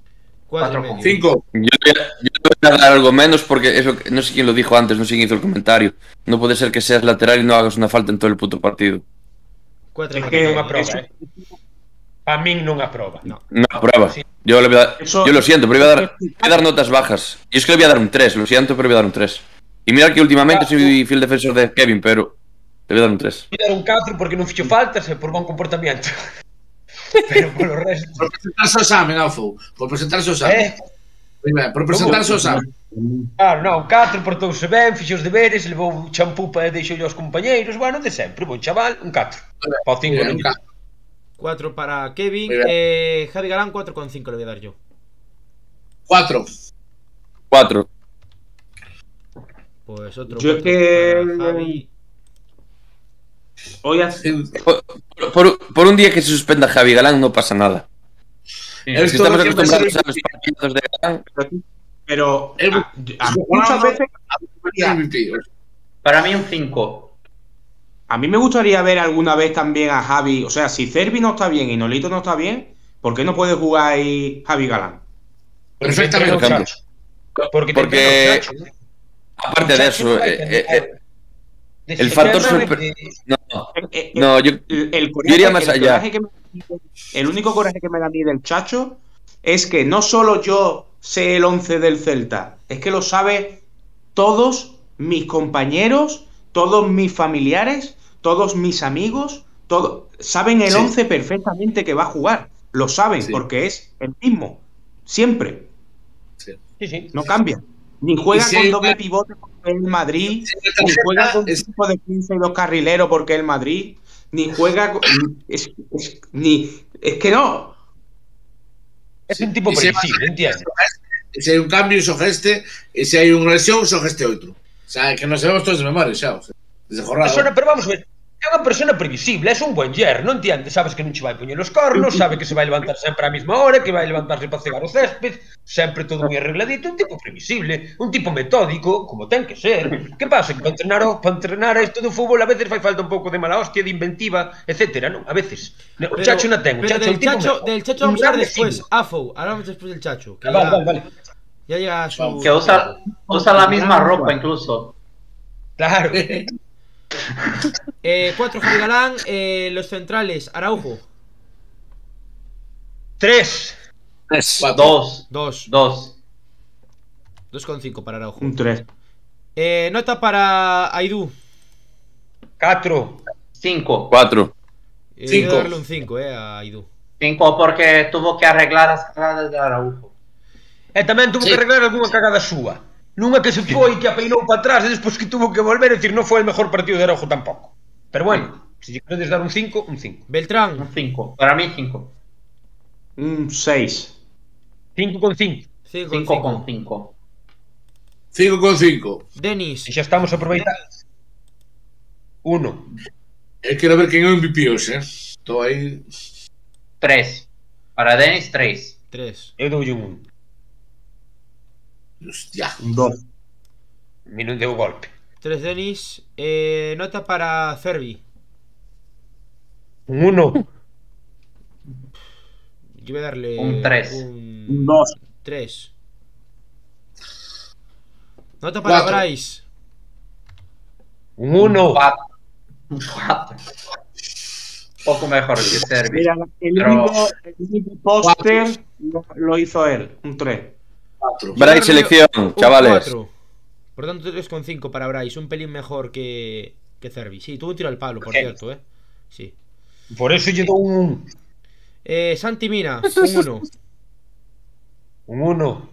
4 Cuatro y con medio. Cinco. Yo le voy a- yo voy a dar algo menos porque eso no sé quién lo dijo antes, no sé quién hizo el comentario. No puede ser que seas lateral y no hagas una falta en todo el puto partido. 4 y medio. non aproba, eso- eh. A min non aproba. No. No, prueba. Sí. Yo le voy a dar, Eso- yo lo siento, pero voy a dar, voy a dar notas bajas. Yo es que le voy a dar un 3, lo siento, pero le voy a dar un 3. Y mira que últimamente soy fiel defensor de Kevin, pero le voy a dar un 3. Voy dar un 4 porque non fixo faltas e por bon comportamiento. Pero polo resto... Por presentarse ao examen, Alfo. Por presentarse ao examen. Eh? Muy ben, por presentarse ao examen. Claro, non, catro portouse ben, fixe os deberes, levou champú para deixou aos compañeiros, bueno, de sempre, bon chaval, un catro. Pa cinco, eh, un catro. 4 para Kevin. Eh, Javi Galán, 4,5 le voy a dar yo. 4. 4. Pues otro. Yo es que. Javi. Hoy hace-. Por, por- por un día que se suspenda Javi Galán no pasa nada. Sí. Es estamos acostumbrados a los partidos de Galán, Pero El- a- a- muchas veces MVP. Para mí un 5. a mí me gustaría ver alguna vez también a Javi. O sea, si Cervi no está bien y Nolito no está bien, ¿por qué no puede jugar ahí Javi Galán? Perfectamente. Porque. Porque, Porque- aparte de eso, eh, eh, el factor no, Eh, eh, no, yo, el, el yo iría más el allá. coraje que me- el único coraje que me da a mí del Chacho es que no solo yo sé el 11 del Celta, es que lo sabe todos mis compañeros, todos mis familiares, todos mis amigos, todo, saben el Sí. 11 perfectamente que va a jugar. Lo saben Sí. porque es el mismo. Siempre. Sí, sí. No cambia. Ni juega si con doble pivote el Madrid, Si ni juega con un es- equipo de 15 y dos carrileros porque el Madrid, ni juega con- es, es- ni es que no. Es un tipo Y se previsible, entiendes? Se hai un cambio, iso geste, e se hai unha lesión, iso geste outro. O sea, que non sabemos todos de memoria, xa, o sea, desde jornada. Persona, pero vamos a ver, É unha persona previsible, é un buen yer, non entiendes? sabes que non che vai poñer os cornos, sabe que se vai levantar sempre á mesma hora, que vai levantarse para cegar o césped, sempre todo moi arregladito, un tipo previsible, un tipo metódico, como ten que ser. Que pasa? Que para entrenar, para entrenar a isto do fútbol a veces fai falta un pouco de mala hostia, de inventiva, etcétera, non? A veces. O pero, Chacho non ten, o Chacho é un tipo chacho. Del Chacho vamos a hablar despois, Afo, hablamos despois del Chacho. Que ah, vale, ya, vale, vale. Ya llega a su... Que usa, usa la misma ropa incluso. Claro. Eh, cuatro Javi Galán, eh, los centrales, Araujo. Tres. Tres. Cuatro. Dos. Dos. Dos. 2,5 para Araujo. Un 3. Eh, nota para Aidú. Catro. Cinco. Cuatro. Eh, Cinco. darle un 5 eh, a Aidú. Cinco porque tuvo que arreglar las cagadas de Araujo. E tamén tuvo Sí. que arreglar algunha cagada súa. Nunha que se foi que a peinou para atrás e despois que tuvo que volver, é dicir, non foi o mellor partido de Araujo tampouco. Pero bueno, se lle queredes dar un 5, un 5. Un Beltrán. cinco. Para mí cinco. Un 6. 5 con 5. 5 Cinco con cinco. 5 con 5. Denis. E xa estamos aproveitando. 1. Eh, quero ver quen é o MVP hoxe, eh. Estou aí. Tres. Para Denis, tres. 3. Eu dou un 1. Hostia. Un 2. Mi non deu golpe. 3 Denis. Eh, nota para Cervi. Un 1. Yo voy a darle. Un tres. Un Un 2. 3. Nota para Cuatro. Bryce. Un 1. Cuatro. Un cuatro. Poco mejor que Servi. Mira, el Pero- único, el único póster lo, lo hizo él. Un 3. 4. Bryce selección, Un chavales. 4. Por tanto, 3,5 para Bryce. Un pelín mejor que, que Cervi. Sí, tuvo un tiro al palo, por cierto, eh. Sí. Por eso lle dou un 1. Eh, Santi Mina, un 1. Un 1.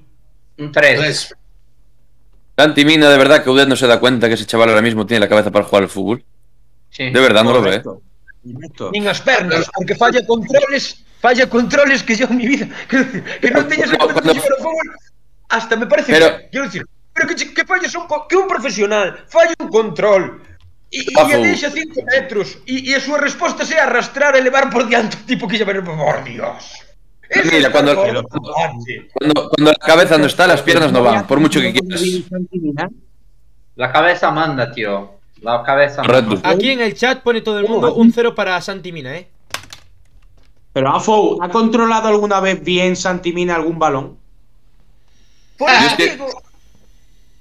Un tres. 3. Santi Mina, de verdad que Udet no se da cuenta que ese chaval ahora mismo tiene la cabeza para jugar al fútbol. Sí. De verdad, no lo ve. Correcto. Correcto. Nin as pernas, porque falla controles, falla controles que yo en mi vida, que, que teñas en cuenta Cuando- fútbol, hasta me parece Pero- bien, quiero decir, pero que, que falles un, que un profesional falle un control e, e a deixa 5 metros e, e a súa resposta sea arrastrar e levar por diante tipo que lle ver por Dios. Eso Mira, cuando- combate. Cuando, cuando la cabeza no está, las piernas no van, por mucho que quieras. La cabeza manda, tío. La cabeza manda. Aquí en el chat pone todo el mundo un 0 para Santi Mina, eh. Pero Afo, ¿ha controlado alguna vez bien Santimina algún balón? Por ah. eso digo...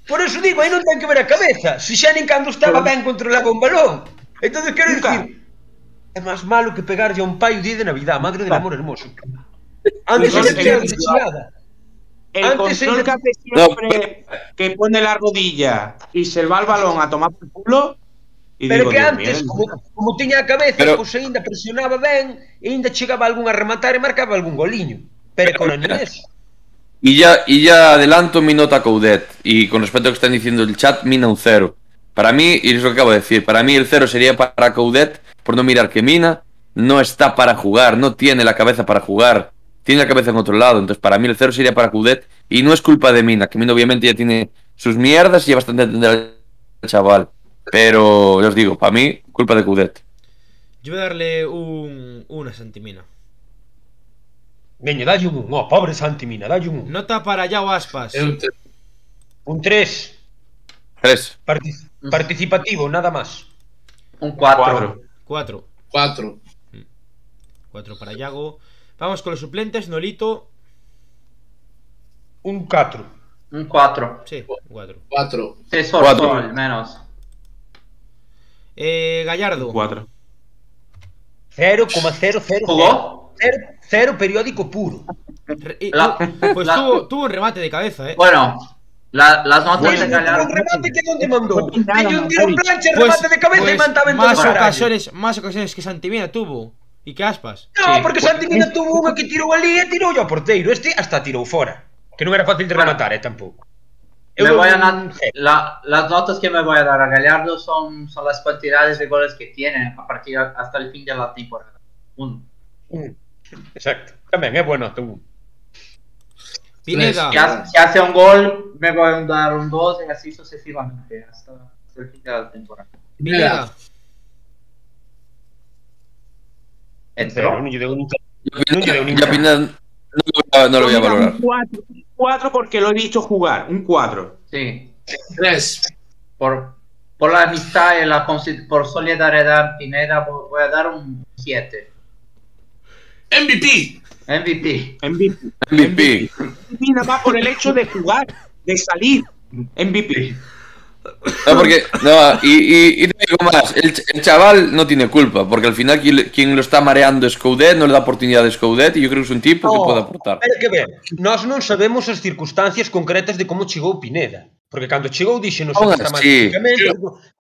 Por eso digo, aí non ten que ver a cabeza. Se xa nin cando estaba ben controlaba un balón. Entonces quero dicir, é máis malo que pegarlle a un pai o día de Navidad, madre del amor hermoso. Antes se queda desechada. El control que hace siempre no, que pone la rodilla y se va el balón a tomar por culo. Y pero digo, que antes, mío, como, como tiña a cabeza, pero, pois pues, ainda presionaba ben, e ainda chegaba algún a rematar e marcaba algún goliño. Pero, pero con a Inés. Y ya, y ya adelanto mi nota Coudet. Y con respecto a lo que están diciendo el chat, Mina un cero. Para mí, y es lo que acabo de decir, para mí el cero sería para Coudet por no mirar que Mina no está para jugar, no tiene la cabeza para jugar, tiene la cabeza en otro lado. Entonces, para mí el cero sería para Coudet. Y no es culpa de Mina, que Mina obviamente ya tiene sus mierdas y ya bastante entender al chaval. Pero, os digo, para mí, culpa de Coudet. Yo voy a darle un 1 a Santi Mina. Veña, dalle un 1. Oh, pobre Santi Mina, dalle un 1. Nota para Yao Aspas. Un 3. Un 3. Tres. participativo, nada más. Un cuatro. 4. 4. 4. 4 para Yago. Vamos con los suplentes. Nolito. Un 4. Un cuatro. Sí, 4. 4. Se esforzó Cuatro. al menos. Eh, Gallardo. 4. 0,000. ¿Jugó? Cero, cero periódico puro. Y- La- pues la- tuvo, tuvo un remate de cabeza, eh. Bueno, la- las notas Bueno, de un Gallardo. remate que donde mandó. Nada, Tenía un tiro plancha, Pues- remate de cabeza y pues mandaba en todo más ocasiones, más ocasiones que Santi Mina tuvo. Y que Aspas. No, Sí, porque pues- Santi Mina tuvo unha que tirou ali e tirou ao porteiro. Este hasta tirou fora. Que non era fácil de Bueno. rematar, eh, tampouco. Me Eu dou voy a un na- la- las notas que me voy a dar a Gallardo son, son las cantidades de goles que tiene a partir hasta el fin de la temporada. Uno. Un. Exacto. Tamén é bueno, tú. Pineda. Si hace, si hace un gol, me voy a dar un 2 y así sucesivamente hasta, hasta el fin de la temporada. Pineda. Entró. Yo Pineda no, lo voy a- no lo voy a Mira, valorar. Un 4, un 4 porque lo he visto jugar, un 4. Sí. Tres. Por, por la amistad y la por solidaridad Pineda vo- voy a dar un 7. MVP. MVP. MVP. MVP. MVP nada más por el hecho de jugar, de salir. MVP. No, porque, no, y, y, y te digo más, el, el chaval no tiene culpa, porque al final quien, quien lo está mareando es Coudet, no le da oportunidad a Coudet, y yo creo que es un tipo que No, puede aportar. Pero que ver, nós non sabemos as circunstancias concretas de como chegou Pineda. Porque cando chegou dixenos oh, que está sí.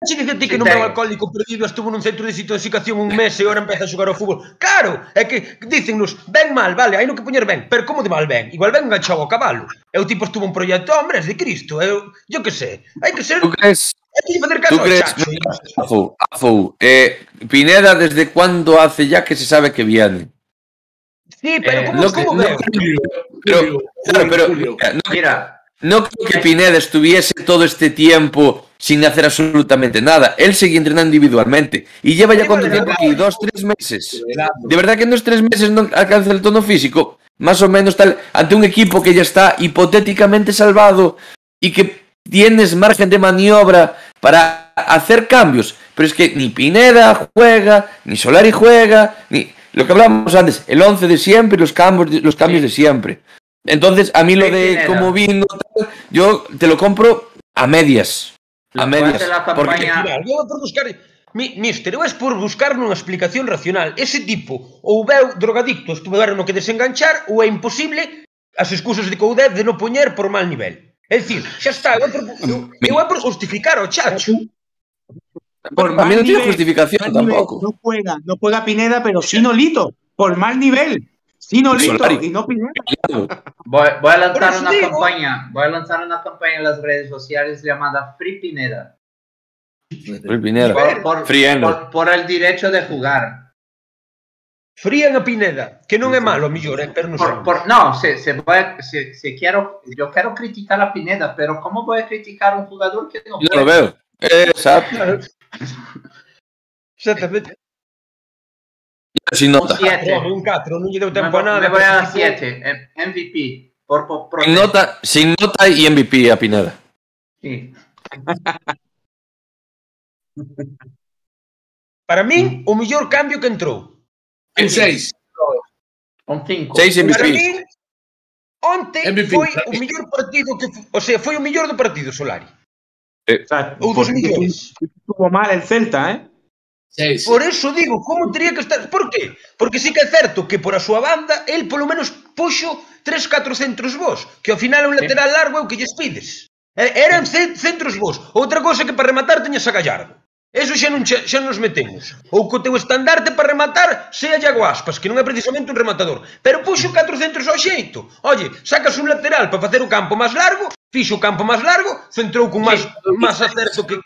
Che que ti que non é alcohólico perdido estuvo nun centro de desintoxicación un mes e ora empeza a xogar ao fútbol. Claro, é que dicennos, ben mal, vale, hai no que poñer ben, pero como de mal ben? Igual ben enganchado ao cabalo. E o tipo estuvo un proxecto, hombre, de Cristo, eu, yo que sé, hai que ser... Tú crees, hai que fazer caso tú crees, chacho, Afou, eh, Pineda, desde cuando hace ya que se sabe que viene? Sí, pero eh, como, no, como no, veo? Julio, pero, julio, claro, pero, julio. Eh, no, mira, no creo que Pineda estuviese todo este tiempo sin hacer absolutamente nada. Él seguía entrenando individualmente. Y lleva ya cuánto tiempo aquí, dos, tres meses. De verdad que en dos tres meses no alcanza el tono físico. Más o menos tal, ante un equipo que ya está hipotéticamente salvado y que tienes margen de maniobra para hacer cambios. Pero es que ni Pineda juega, ni Solari juega, ni lo que hablábamos antes, el 11 de siempre y los cambios, los cambios de siempre. Entonces, a mí lo de como vino, yo te lo compro a medias. A medias. Porque... Mira, eu por buscar... Mi, mister, eu es por buscar unha explicación racional. Ese tipo ou veu drogadictos no que desenganchar ou é imposible as excusas de Coudet de non poñer por mal nivel. É dicir, xa está, eu, por, eu, eu é por justificar o chacho. Por a mí non tiene justificación mal nivel, tampouco. No juega, no juega Pineda, pero sí Nolito, por mal nivel. Sí Nolito Solari. y no Pineda. Voy, voy a lanzar una digo. campaña, voy a lanzar una campaña en las redes sociales llamada Free Pineda. El Pineda. Por, por- Friendo. por- por el derecho de jugar. Frían a Pineda, que non é malo, pero non Por- por- no, se, se voy a- se- se quiero, yo quiero criticar a Pineda, pero ¿cómo voy a criticar a un jugador que no Yo no lo veo. Exacto. Exactamente. sin nota. Ah, un 4, non lle deu tempo a nada. Me voy a dar 7. Eh, MVP. Por, por, por, sin, nota, sin nota y MVP a Pineda. Sí. Para min, o mellor cambio que entrou. En seis. Un cinco. Seis MVP. Para min, onte MVP. foi o mellor partido que... O sea, foi o mellor do partido, Solari. Eh, o sea, ou dos millores. Estuvo mal el Celta, eh? Sí, sí. Por eso digo, como teria que estar... Por qué? Porque sí que é certo que por a súa banda el polo menos puxo 3-4 centros vos, que ao final é un lateral largo é o que lles pides. Eran centros vos. Outra cousa que para rematar teñas a Gallardo. Eso xa non, xa, xa nos metemos. Ou co teu estandarte para rematar sea Iago Aspas, que non é precisamente un rematador. Pero puxo mm. 4 centros ao xeito. Oye, sacas un lateral para facer o campo máis largo, fixo o campo máis largo, centrou con máis, máis acerto que,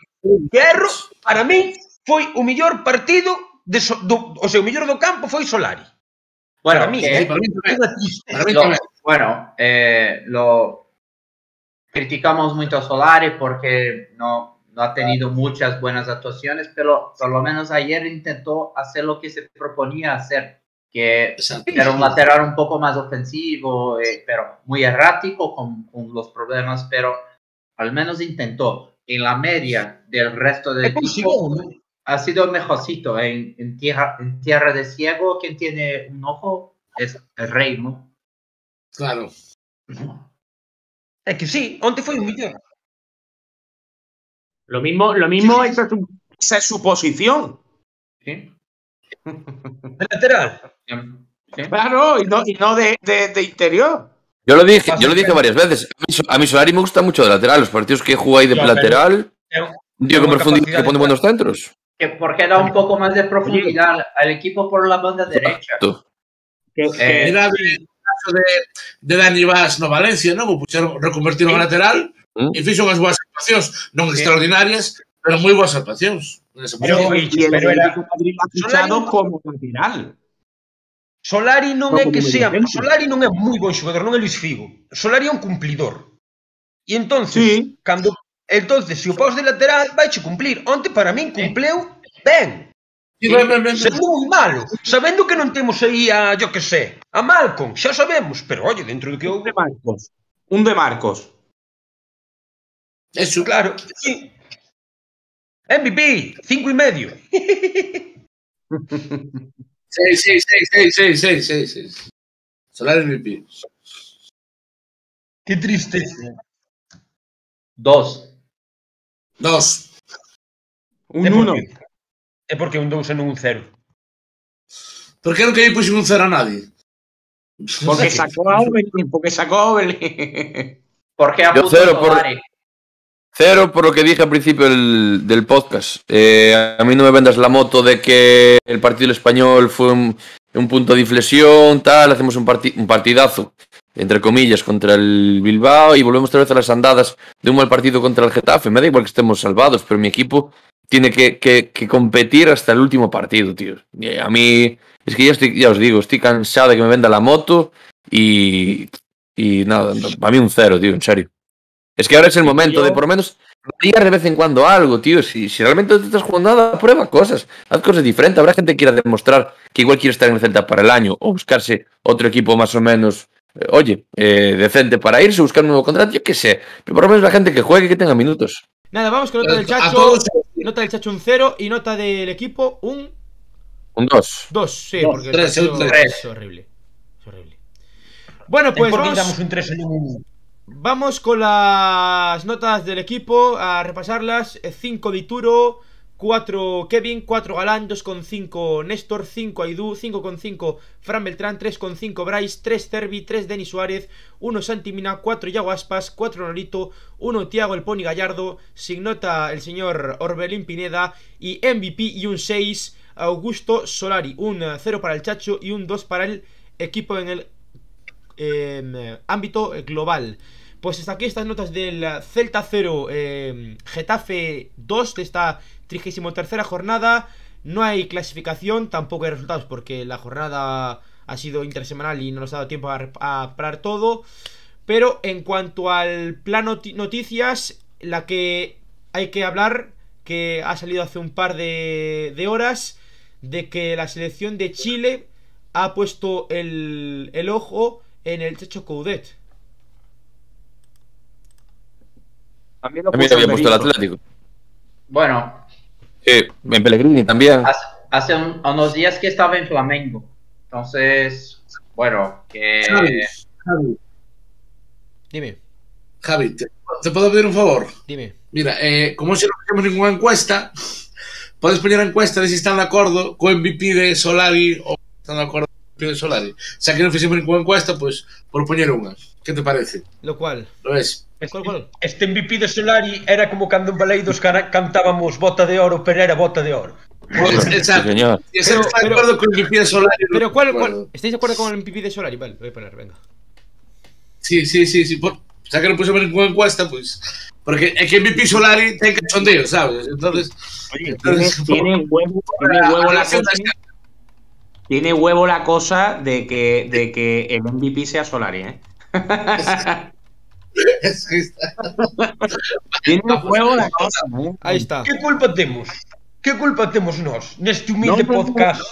que erro. Para mí, foi o mellor partido de so, do, o sea, o mellor do campo foi Solari. Bueno, para mí, que- eh, para mí tamén. unha tristeza. Para mí Lo- bueno, eh, lo criticamos mucho a Solari porque no, no ha tenido muchas buenas actuaciones, pero por lo menos ayer intentó hacer lo que se proponía hacer, que Exacto. era un lateral un poco más ofensivo, eh, pero muy errático con, con los problemas, pero al menos intentó. En la media del resto del equipo non? Ha sido mejorcito. En, en, tierra, en tierra de ciego, quien tiene un ojo es el rey, ¿no? Claro. É que sí, onte foi o mellor. Lo mismo, lo mismo Sí, sí. Esa, es su, esa es su posición. ¿Sí? De lateral. ¿Sí? Claro, y no, y no de, de, de interior. Yo lo dije, yo lo dije varias veces. A mí, So- a mí Solari me gusta mucho de lateral. Los partidos que juega ahí de lateral, un tío una profundidad que pone buenos centros. Que porque da un poco más de profundidad al equipo por la banda derecha. Que, que- Mira el caso de, de Dani Vaz no Valencia, non? O puxeron, reconvertiron Sí. a lateral Mm. e fixo unhas boas actuacións, non Sí. extraordinarias, pero moi boas actuacións. Pero- posición. y el pero era- Atlético de Madrid lo ha fichado Solari- como lateral. Solari non é que sea. Solari non é moi bon xogador, non é Luis Figo. Solari é un cumplidor. E entonces, Sí. cando Entonces, se o paus de lateral vai che cumplir. Onte para min cumpleu ben. Sí, ben, ben, ben. Sendo moi malo, sabendo que non temos aí a, yo que sé, a Malcolm, xa sabemos, pero oye, dentro do que houve... Un de Marcos. Un de Marcos. Eso, claro. Sí. MVP, cinco e medio. sí, sí, sí, sí, sí, sí, sí, sí. Solar MVP. Qué triste. Dos. Dos. Un É uno. porque- É porque un 2 e non un 0. Por que nunca lle puxen un cero a nadie? Porque sacó a Oberlin. Porque sacó a Oberlin. ¿Por qué a Yo puto cero por-? Cero por lo que dije al principio del, del podcast. Eh, a mí no me vendas la moto de que el partido español fue un, un punto de inflexión, tal, hacemos un, parti- un partidazo, entre comillas, contra el Bilbao y volvemos otra vez a las andadas de un mal partido contra el Getafe. Me da igual que estemos salvados, pero mi equipo tiene que, que- que competir hasta el último partido, tío. Y a mí, es que ya, estoy, ya os digo, estoy cansado de que me venda la moto y, y nada, para mí un cero, tío, en serio. Es que ahora es el momento de por lo menos variar de vez en cuando algo, tío. Si, si realmente no te estás jugando nada, prueba cosas. Haz cosas diferentes. Habrá gente que quiera demostrar que igual quiere estar en el Celta para el año o buscarse otro equipo más o menos, oye, eh, decente para irse, buscar un nuevo contrato, yo qué sé. Pero por lo menos la gente que juegue, que tenga minutos. Nada, vamos con nota del A Chacho. Nota del Chacho un 0 y nota del equipo un Un 2. 2. Sí, Dos, porque tres, tres. es horrible. Es horrible. Bueno, Pues porque damos vamos, un 3 e non un... vamos con las notas del equipo a repasarlas. 5 Dituro, 4 Kevin, 4 Galán, 2,5 Néstor, 5 Aidú, 5,5 Fran Beltrán, 3,5 Bryce, 3 Cervi, 3 Denis Suárez, 1 Santimina, 4 Yago Aspas, 4 Norito, 1 Tiago El Pony Gallardo, sin nota el señor Orbelín Pineda y MVP y un 6 Augusto Solari, un 0 para el Chacho y un 2 para el equipo en el eh, ámbito global. Pues hasta aquí estas notas del Celta 0, eh, Getafe 2 de esta 33 jornada. No hay clasificación, tampoco hay resultados porque la jornada ha sido intersemanal y no nos ha dado tiempo a, parar todo. Pero en cuanto al plano noti- noticias, la que hay que hablar, que ha salido hace un par de, de horas, de que la selección de Chile ha puesto el, el ojo en el Checho Coudet. También lo También puso había puesto el. Atlético. Bueno, Sí, en Pellegrini también. hace, hace un- unos días que estaba en Flamengo. Entonces, bueno, que... Javi, Javi, Dime, Javi, ¿te, te puedo pedir un favor? dime. Mira, eh, como si no hacemos ninguna encuesta, podes poñer a encuesta de si están de acordo co MVP de Solari ou están de acordo de Solari. Xa que non fixemos ninguna encuesta, pois por poñer unha. Que te parece? Lo cual. Lo ves? Este, ¿Cuál, cuál? este MVP de Solari era como cando en Baleidos cantábamos bota de oro, pero era bota de oro. Sí, exacto. señor. Si se Pero- está de pero- acordo co MVP de Solari... Pero cuál, cuál- ¿Estáis de acuerdo con el MVP de Solari? Vale, voy a poner, venga. Sí, sí, sí, sí. Por, xa que non puxemos ninguna encuesta, pois... Porque é que MVP Solari ten cachondeo, sabes? Entonces... Oye, tiene, entonces tiene huevo, tiene huevo a la relación cosa. Tiene huevo la cosa de que, de que el MVP sea Solari, ¿eh? Tiene huevo la cosa, ¿eh? Ahí está. Que culpa temos? Que culpa temos nós neste humilde No, no, no. podcast?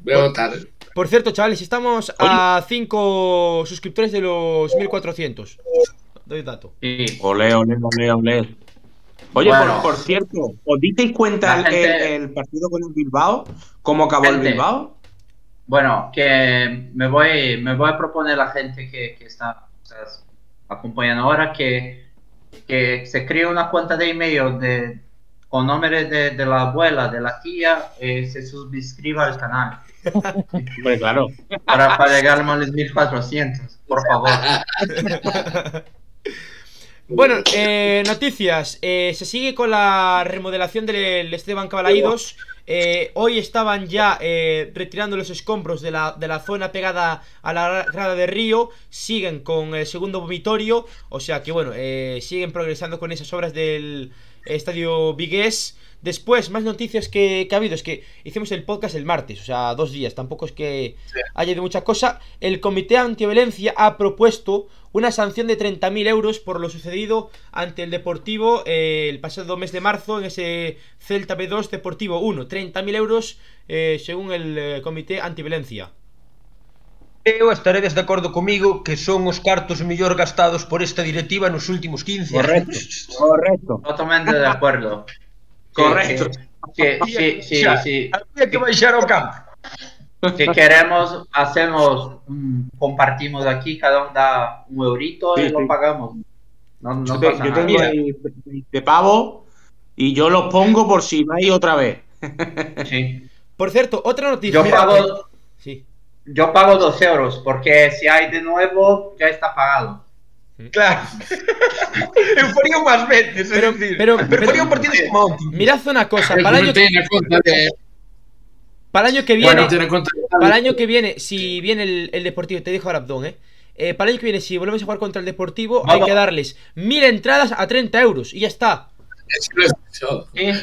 Veo tarde. Por cierto, chavales, estamos a 5 suscriptores de los 1400. Doy dato. Sí. Ole, ole, ole, ole. Oye, Bueno. por, por cierto, ¿os disteis cuenta el, gente- el- partido con el Bilbao? ¿Cómo acabó el. Bilbao? Bueno, que me voy, me voy a proponer a la gente que, que está o sea, acompañando ahora que, que se cree una cuenta de email de, con nombre de, de la abuela, de la tía, eh, se suscriba al canal Hombre, claro. para, para llegar a los 1400, por favor. Bueno, eh, noticias. Eh, se sigue con la remodelación del Esteban Cabalaídos. Eh, hoy estaban ya eh, retirando los escombros de la, de la zona pegada a la grada de Río. Siguen con el segundo vomitorio. O sea que bueno, eh, siguen progresando con esas obras del estadio Vigués. Después, más noticias que, que ha habido. Es que hicimos el podcast el martes, o sea, dos días. Tampoco es que haya de mucha cosa. El Comité Antiviolencia ha propuesto una sanción de 30.000 euros por lo sucedido ante el Deportivo eh, el pasado mes de marzo en ese Celta B2 Deportivo 1. 30.000 euros eh, según el eh, Comité Antiviolencia. Eu estaredes de acordo comigo que son os cartos mellor gastados por esta directiva nos últimos 15 Correcto, anos. correcto. Totalmente de acuerdo. Sí, Correcto. Sí, sí, sí, Xa, sí. Había que baixar ao campo. Si queremos, hacemos, mm, compartimos aquí, cada uno da un eurito Sí, y lo sí. pagamos. No, no Yo, te- pasa yo tengo ahí de pavo y yo los pongo por si vais otra vez. Sí. Por cierto, otra noticia. Yo pago, Sí. yo pago dos euros, porque si hay de nuevo, ya está pagado. Claro. Eu faría máis veces, Pero- pero, decir, pero- pero, pero- faría un partido como. Mirad una cosa. Para año, de. para el año que Bueno, viene. Para el año que viene, si viene el, el Deportivo, te dejo ahora Abdón, ¿eh? Eh, Para el año que viene, si volvemos a jugar contra el Deportivo, hay que darles mil entradas a 30 euros y ya está. Que.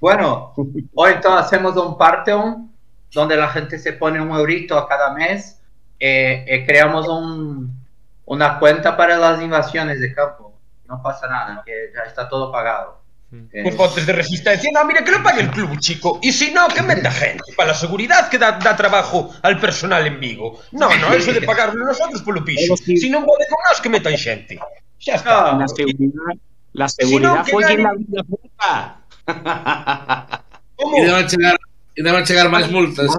Bueno, hoy entonces hacemos un Patreon donde la gente se pone un eurito a cada mes. Eh, eh, creamos un, una cuenta para las invasiones de campo. No pasa nada, que ya está todo pagado. Eh, Os botes de resistencia. No, mira, que lo pague el club, chico. Y si no, que meta gente. Para la seguridad que da, da trabajo al personal en Vigo. No, no, eso de pagarlo nosotros polo piso. Si- Si non pode con nós, que metan xente. Xa está. no, La seguridad, la Si seguridad no, que fue quien la vida puta. Como? Y deben chegar, y deben chegar máis multas.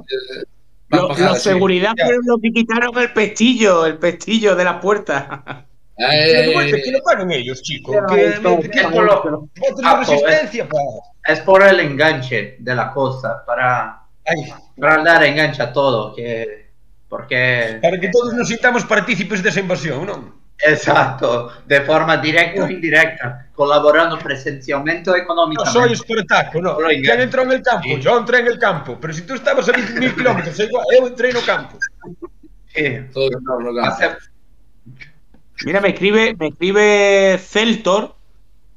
Los, seguridad fueron los que quitaron el pestillo, el pestillo de la puerta. De ay. que lo paguen ellos, chico. Pero Que, esto- que, que es por lo- botes de Ah, pues, resistencia, pa. es por el enganche de la cosa, para, Ay, para dar enganche a todo. Que, porque, para que todos nos sintamos partícipes desa invasión, non? Exacto, de forma directa o indirecta, colaborando presencialmente o No económicamente. soy Espartaco, no. Lo engaño. ¿Quién entró en el campo? Sí. Yo entré en el campo. Pero si tú estabas a 20.000 kilómetros, no campo. Todo que no, no, no. Hace- Mira, me escribe, me escribe Celtor,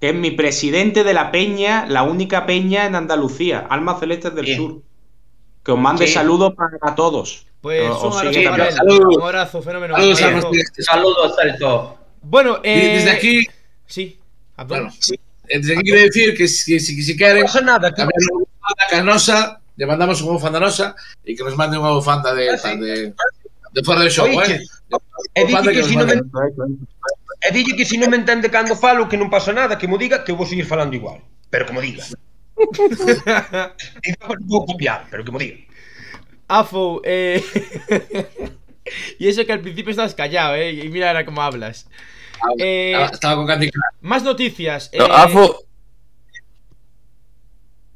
que es mi presidente de la peña, la única peña en Andalucía, Alma Celestes del Sí. Sur. Que os mande Sí. saludos para todos. Pues Os- un abrazo para él. Saludos. Un abrazo, fenómeno. Saludos clientes. Saludos, Celto. Bueno, eh... Desde aquí, Sí. Bueno, desde aquí quiero decir que si, si, si No quieren pasa nada. Que... una canosa, le mandamos una bufanda nosa y que nos mande una bufanda de, Ah, sí. de, de fuera del show, Oye, ¿eh? que- e Bufanda dille que si mande. me... E dille que si non me entende cando falo que non pasa nada, que mo diga que eu vou seguir falando igual. Pero que mo diga. E non vou cambiar, pero que mo diga. Afo, eh... y eso que al principio estabas callado, eh. Y mira ahora cómo hablas. Eh, Estaba, estaba con Candy Crush. Más noticias. No, eh, Afo,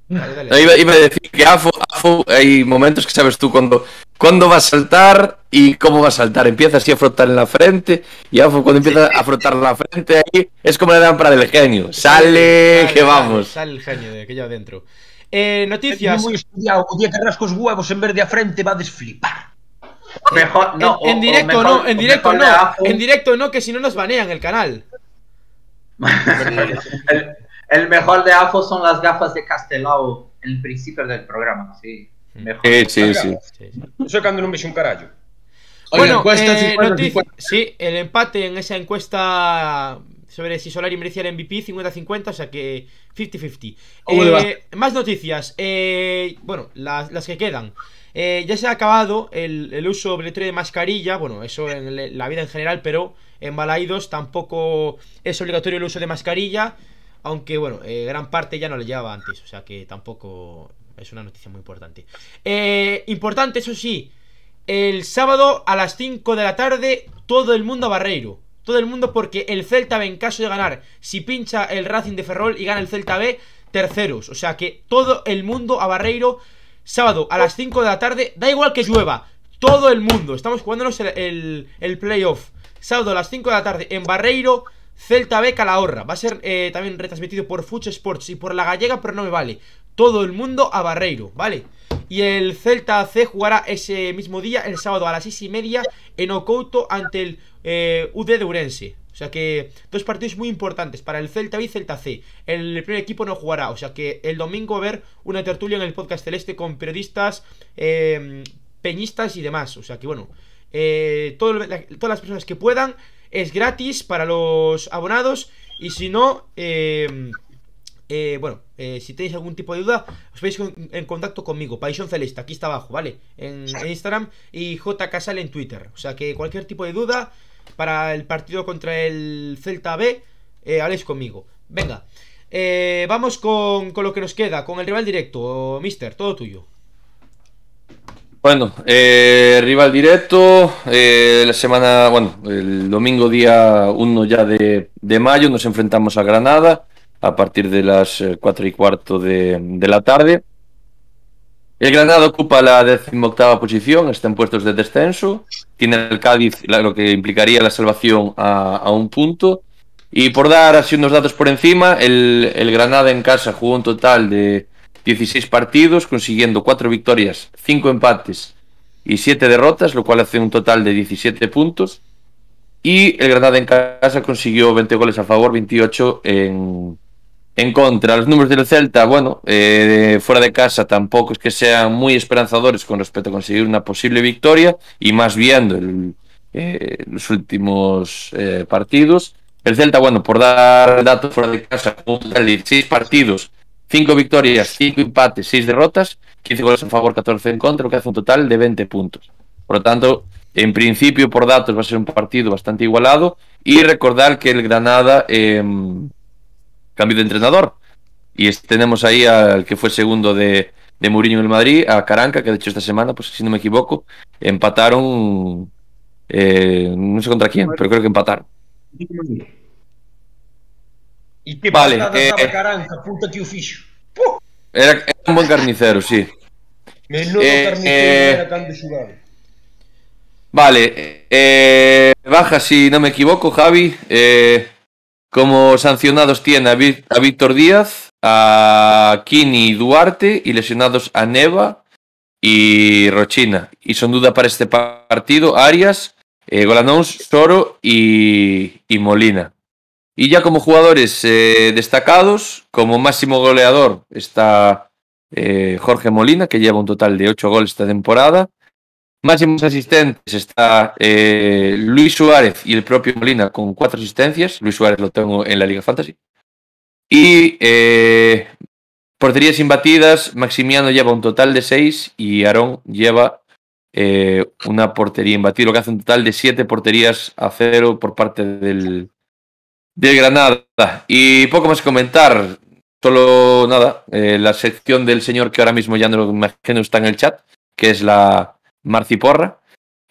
Dale, dale. no, iba, iba a decir que Afo, Afo, hay momentos que sabes tú cuando, cuándo va a saltar y cómo va a saltar. Empieza así a frotar en la frente y Afo cuando empieza a frotar la frente ahí es como la lámpara del genio. Sale, Sale, que vamos. Sale el genio de que lleva dentro. Eh, noticias. moi estudiado, o día que rasco os huevos en vez de a frente va a desflipar. Mejor, no, en, en o directo mejor- no, en directo no. En directo no, que si no nos banean el canal. el, el mejor de AFO son las gafas de Castelao en el principio del programa, sí. Mejor. Sí, sí, sí. Sí. Eso é cando non vexo un carallo. Oye, Bueno, encuesta eh, 50, noticia- 50. sí, el empate en esa encuesta sobre si Solari merecía el MVP 50-50, o sea que 50-50. ¿Cómo le va? Eh, más noticias. eh, bueno, las, las que quedan. Eh, ya se ha acabado el, el uso obligatorio de mascarilla. Bueno, eso en la vida en general, pero en Balaidos tampoco es obligatorio el uso de mascarilla. Aunque, bueno, gran parte ya no le llevaba antes. O sea que tampoco es una noticia muy importante. Importante, eso sí. El sábado a las 5 de la tarde, todo el mundo a Barreiro. Todo el mundo porque el Celta B, en caso de ganar, si pincha el Racing de Ferrol y gana el Celta B, terceros. O sea que todo el mundo a Barreiro, sábado a las 5 de la tarde, da igual que llueva. Todo el mundo. Estamos jugándonos el, el, playoff. Sábado a las 5 de la tarde en Barreiro, Celta B Calahorra. Va a ser eh, también retransmitido por Fuch Sports y por La Gallega, pero no me vale. Todo el mundo a Barreiro, ¿vale? Y el Celta C jugará ese mismo día, el sábado a las 6 y media, en Ocouto ante el eh, UD de Urense. O sea que dos partidos muy importantes para el Celta B y Celta C. El primer equipo no jugará, o sea que el domingo va a haber una tertulia en el podcast celeste con periodistas, eh, peñistas y demás. O sea que bueno, eh, todo- la- todas las personas que puedan, es gratis para los abonados y si no, eh, eh, bueno, eh, si tenéis algún tipo de duda, os veis con- en contacto conmigo, Paixón Celeste, aquí está abajo, ¿vale? En, en Instagram y J Casal en Twitter. O sea que cualquier tipo de duda para el partido contra el Celta B, eh, conmigo. Venga, eh, vamos con, con lo que nos queda, con el rival directo, Mister, todo tuyo. Bueno, eh, rival directo, eh, la semana, bueno, el domingo día 1 ya de, de mayo nos enfrentamos a Granada a partir de las eh, 4 y cuarto de, de la tarde. El Granada ocupa la decimoctava posición, está en puestos de descenso, tiene el Cádiz lo que implicaría la salvación a, a un punto. Y por dar así unos datos por encima, el, el Granada en casa jugó un total de 16 partidos, consiguiendo 4 victorias, 5 empates y 7 derrotas, lo cual hace un total de 17 puntos. Y el Granada en casa consiguió 20 goles a favor, 28 en, en contra. Los números del Celta, bueno, eh, fuera de casa tampoco es que sean muy esperanzadores con respecto a conseguir una posible victoria, y más viendo eh, los últimos eh, partidos. El Celta, bueno, por dar datos fuera de casa, de 16 partidos, 5 victorias, 5 empates, 6 derrotas, 15 goles a favor, 14 en contra, lo que hace un total de 20 puntos. Por lo tanto, en principio, por datos, va a ser un partido bastante igualado. Y recordar que el Granada eh, cambió de entrenador. Y tenemos ahí al que fue segundo de, de Mourinho en el Madrid, a Caranca, que de hecho esta semana, pues si no me equivoco, empataron. eh, no sé contra quién, pero creo que empataron. E que Vale, eh, Caranca, puta que. Era, era un buen carnicero, sí. Menudo Eh, carnicero eh, era cando xugaba. Vale, eh, baja si no me equivoco, Javi. eh, como sancionados tiene a, Ví- a Víctor Díaz, a Kini Duarte y lesionados a Neva y Rochina. Y son duda para este pa- partido Arias, eh, Golanons, Soro y, y Molina. Y ya como jugadores eh, destacados, como máximo goleador está eh, Jorge Molina, que lleva un total de 8 goles esta temporada. Máximos asistentes está eh, Luis Suárez y el propio Molina con cuatro asistencias. Luis Suárez lo tengo en la Liga Fantasy. Y eh, porterías imbatidas, Maximiano lleva un total de seis y Aarón lleva eh, una portería imbatida, lo que hace un total de siete porterías a cero por parte del, del Granada. Y poco más que comentar. Solo nada, la sección del señor que ahora mismo ya no lo imagino está en el chat, que es la Marciporra.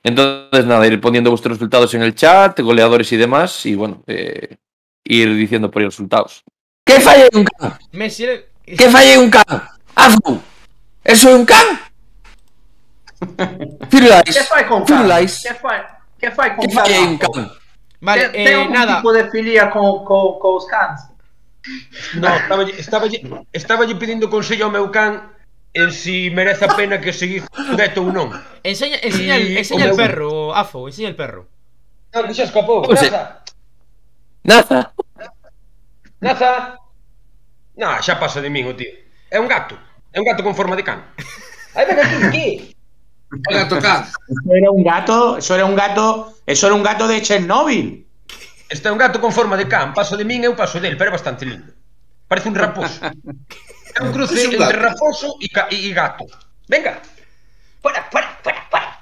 Entonces, nada, ir poniendo vuestros resultados en el chat, goleadores y demás, y bueno, eh, ir diciendo por ahí los resultados. ¿Qué falla un can? ¿Qué falla un can? Hazlo. ¿Eso es un can? Firulais. Que fai con Can? Firulais. Fai, que fai con ¿Qué falla un Can? can? Vale, Ten, ten eh, algún nada. tipo de filia con, con, con os cans? No, estaba, estaba, estaba pedindo consello ao meu can en si merece a pena que seguir neto ou non. Enseña, enseña, el, Y- enseña el perro, Afo, enseña el perro. Ah, que xa escapou. Naza, Nada. Naza. Nah, xa pasa de min o tío. É un gato. É un gato con forma de can. Ai, ven aquí, que? Oiga, tocar. Eso era un gato, eso era un gato, eso era un gato de Chernobyl. Este é un gato con forma de can. Paso de min, eu paso del, pero é bastante lindo. Parece un raposo. É un cruce Es un entre gato. raposo ca- e gato. Venga. Fuera, fuera, fuera, fuera.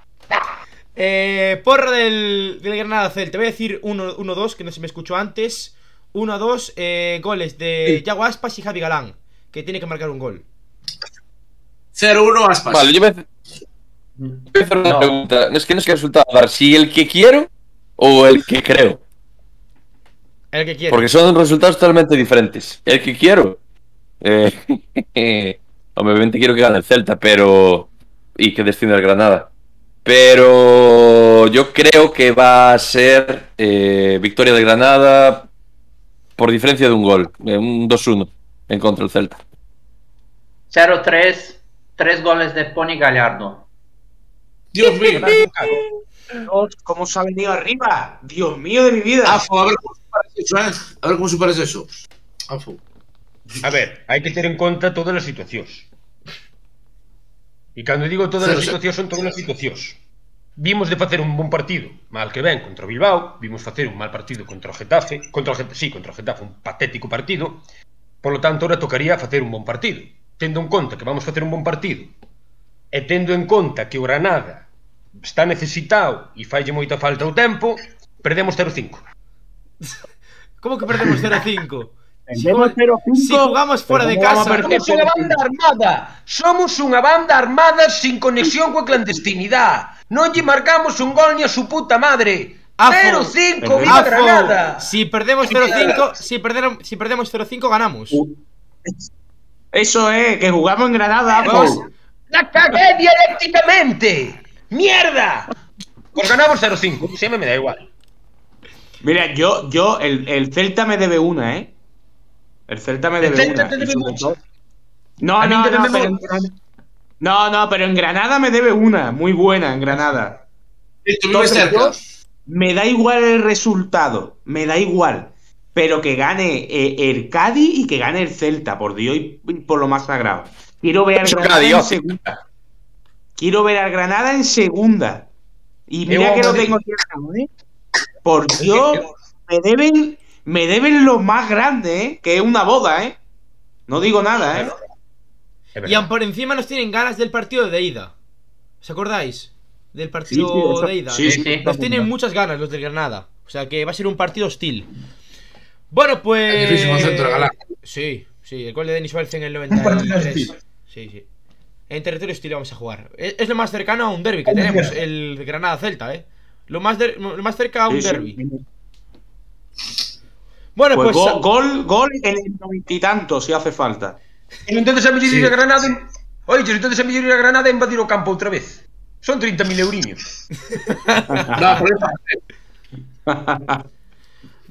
Eh, porra del, del Granada Celta. Voy a decir 1-2, que no se me escuchó antes. 1-2, eh, goles de Yago Aspas y Javi Galán, que tiene que marcar un gol. 0-1 Aspas. Vale, yo voy a hacer, voy a hacer una No. pregunta. No es que no sé qué resultado dar, si el que quiero o el que creo. El que quiere. Porque son resultados totalmente diferentes. El que quiero. Eh, obviamente quiero que gane el Celta, pero. Y que descienda el Granada. Pero yo creo que va a ser eh, victoria de Granada por diferencia de un gol. eh, un 2-1 en contra del Celta. 0-3, tres goles de Pony Gallardo. Dios mío. Dios, ¿Cómo se ha venido arriba? Dios mío de mi vida. Afo, a ver como superas eso, eh? A ver como superas eso. Afo. A ver, hai que ter en conta todas as situacións. E cando digo todas as situacións son todas as situacións. Vimos de facer un bon partido, mal que ben, contra o Bilbao, vimos facer un mal partido contra o Getafe, contra o Getafe, sí, contra o Getafe, un patético partido, Por lo tanto, ahora tocaría facer un bon partido. Tendo en conta que vamos facer un bon partido e tendo en conta que o Granada está necesitado e falle moita falta o tempo, perdemos 0-5. Como que perdemos 0-5? Si, Perdemos jugamos- 0-5, si jugamos fuera de pero ¿cómo vamos a casa. Somos unha banda armada Somos unha banda armada sin conexión coa clandestinidade Non lle marcamos un gol ni a su puta madre Afo. 0-5 viva Granada si perdemos 0-5, si perdemos, si perdemos 0-5 ganamos. Eso es, que jugamos en Granada. Afo. La cagué dialécticamente ¡Mierda! Pues ganamos 0-5 Siempre me da igual Mira, yo, yo, el, el Celta me debe una, ¿eh? El Celta me El debe Celta una. te debe No, A mí no, te no, debe pero en muchas. Granada- no, no, pero en Granada me debe una, muy buena en Granada. Cerca. Me da igual el resultado, me da igual. Pero que gane eh, el Cádiz y que gane el Celta, por Dios y por lo más sagrado. Quiero ver al Eso Granada en segunda. Quiero ver al Granada en segunda. Y mira que lo tengo cercano, ¿eh? Por Dios, me deben, me deben lo más grande, ¿eh? Que es una boda, ¿eh? No digo nada, ¿eh? Y aun por encima nos tienen ganas del partido de ida. ¿Os acordáis? Del partido Sí, sí, eso- de ida. sí, sí, sí. Nos tienen muchas ganas los del Granada. O sea que va a ser un partido hostil. Bueno, pues. Centro. Sí, sí, el gol de Denis Suárez en el 93. Sí, sí. En territorio hostil vamos a jugar. Es, es lo más cercano a un derby que tenemos, el Granada-Celta, ¿eh? Lo más, lo más cerca a un Sí, sí. derby. Bueno, Pues, pues. gol, gol, gol en el noventa y tanto, si hace falta. E entonces a mellor Sí. ir a Granada en... Oye, entonces a mellor ir a Granada e invadir o campo outra vez Son 30.000 euriños No, por eso.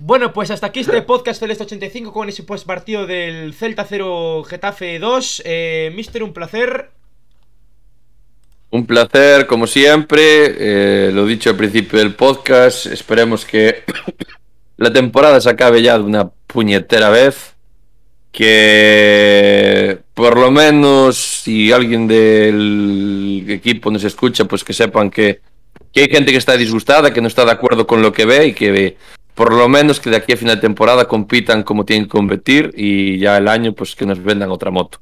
Bueno, pues hasta aquí este podcast Celeste 85 con ese pues partido del Celta 0 Getafe 2. Eh, Mister, un placer. Un placer, como siempre. eh, lo dicho al principio del podcast. Esperemos que la temporada se acabe ya de una puñetera vez. Que por lo menos si alguien del equipo nos escucha, pues que sepan que, que hay gente que está disgustada, que no está de acuerdo con lo que ve y que por lo menos que de aquí a final de temporada compitan como tienen que competir y ya el año pues que nos vendan otra moto.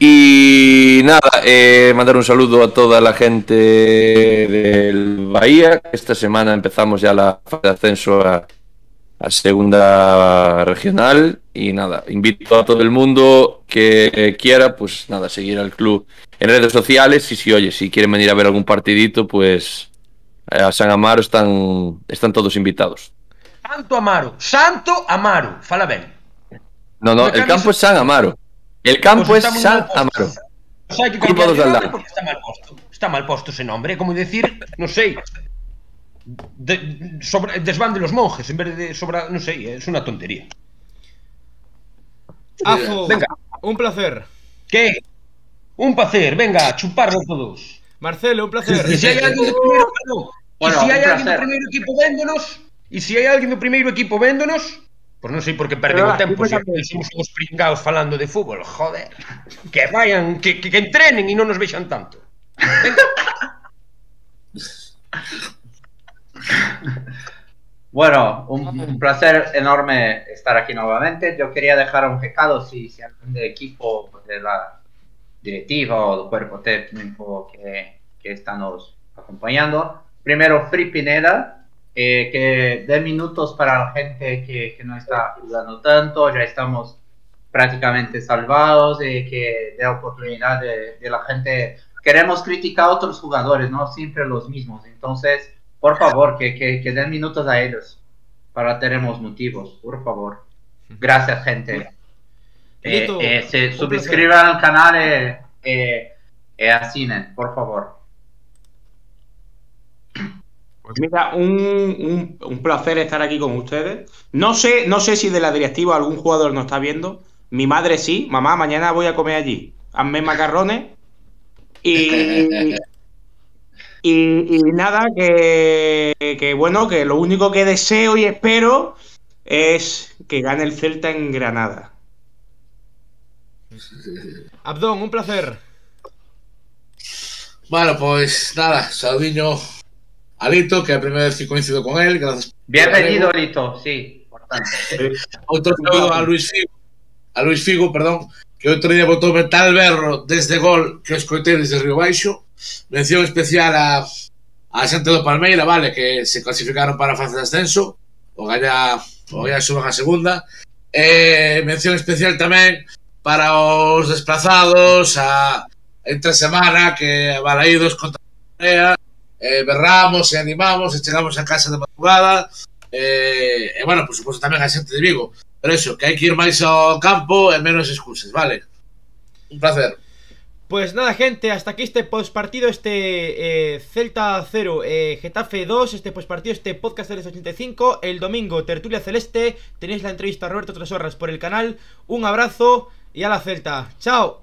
Y nada, eh, mandar un saludo a toda la gente del Bahía. Esta semana empezamos ya la fase de ascenso a, a segunda regional. Y nada, invito a todo el mundo que quiera, pues nada, seguir al club en redes sociales. Y si, oye, si quieren venir a ver algún partidito, pues eh, a San Amaro están, están todos invitados. Santo Amaro Santo Amaro Fala ben No, no, el campo es San Amaro. El campo Pues es San. Amaro. O sea, que Culpa dos está mal posto Está mal posto ese nombre como decir, non sei de, sobre, Desván de los monjes En vez de sobra, non sei, es una tontería Afo, Venga. un placer. Que? Un placer, venga, chuparlo todos Marcelo, un placer. E perdón Bueno, E hai un alguén do placer. primeiro equipo véndonos E se hai alguén do primeiro equipo véndonos Pois non sei por que perden o tempo Se somos uns pringados falando de fútbol Joder Que vayan, que, que, que entrenen e non nos vexan tanto Venga, Bueno, un, un placer enorme estar aquí nuevamente. Yo quería dejar un recado si, si alguien del equipo de la directiva o del cuerpo técnico que, que está nos acompañando. Primero, Free Pineda, eh, que dé minutos para la gente que, que no está jugando tanto. Ya estamos prácticamente salvados y que dé oportunidad de, de la gente. Queremos criticar a otros jugadores, no siempre los mismos. Entonces, por favor, que, que, que den minutos a ellos para tenemos motivos, por favor. Gracias, gente. Eh, eh, se suscriban al canal eh, eh, eh, a Cine, por favor. Pues mira, un, un- un placer estar aquí con ustedes. No sé, no sé si de la directiva algún jugador nos está viendo. Mi madre sí. Mamá, mañana voy a comer allí. Hazme macarrones. Y, Y, y nada, que, que bueno, que lo único que deseo y espero es que gane el Celta en Granada. Abdón, un placer. Bueno, pues nada, saludiño a Lito, que é a primeira vez que coincido con él, gracias. Bienvenido, Lito, sí, importante. Outro saludo a Luis Figo, a Luis Figo, perdón, que outro día botou tal berro desde gol que os coitei desde Río Baixo. Mención especial a, a xente do Palmeira, vale, que se clasificaron para a fase de ascenso, o galla, o galla suban a segunda. Eh, mención especial tamén para os desplazados a entre semana que balaídos contra a eh, berramos e animamos e chegamos a casa de madrugada eh, e bueno, por suposto tamén a xente de Vigo pero eso, que hai que ir máis ao campo e menos excusas, vale? Un placer Pues nada, gente, hasta aquí este postpartido, este eh, Celta 0, eh, Getafe 2, este postpartido, este podcast del 85. El domingo, Tertulia Celeste. Tenéis la entrevista a Roberto Tresorras por el canal. Un abrazo y a la Celta. ¡Chao!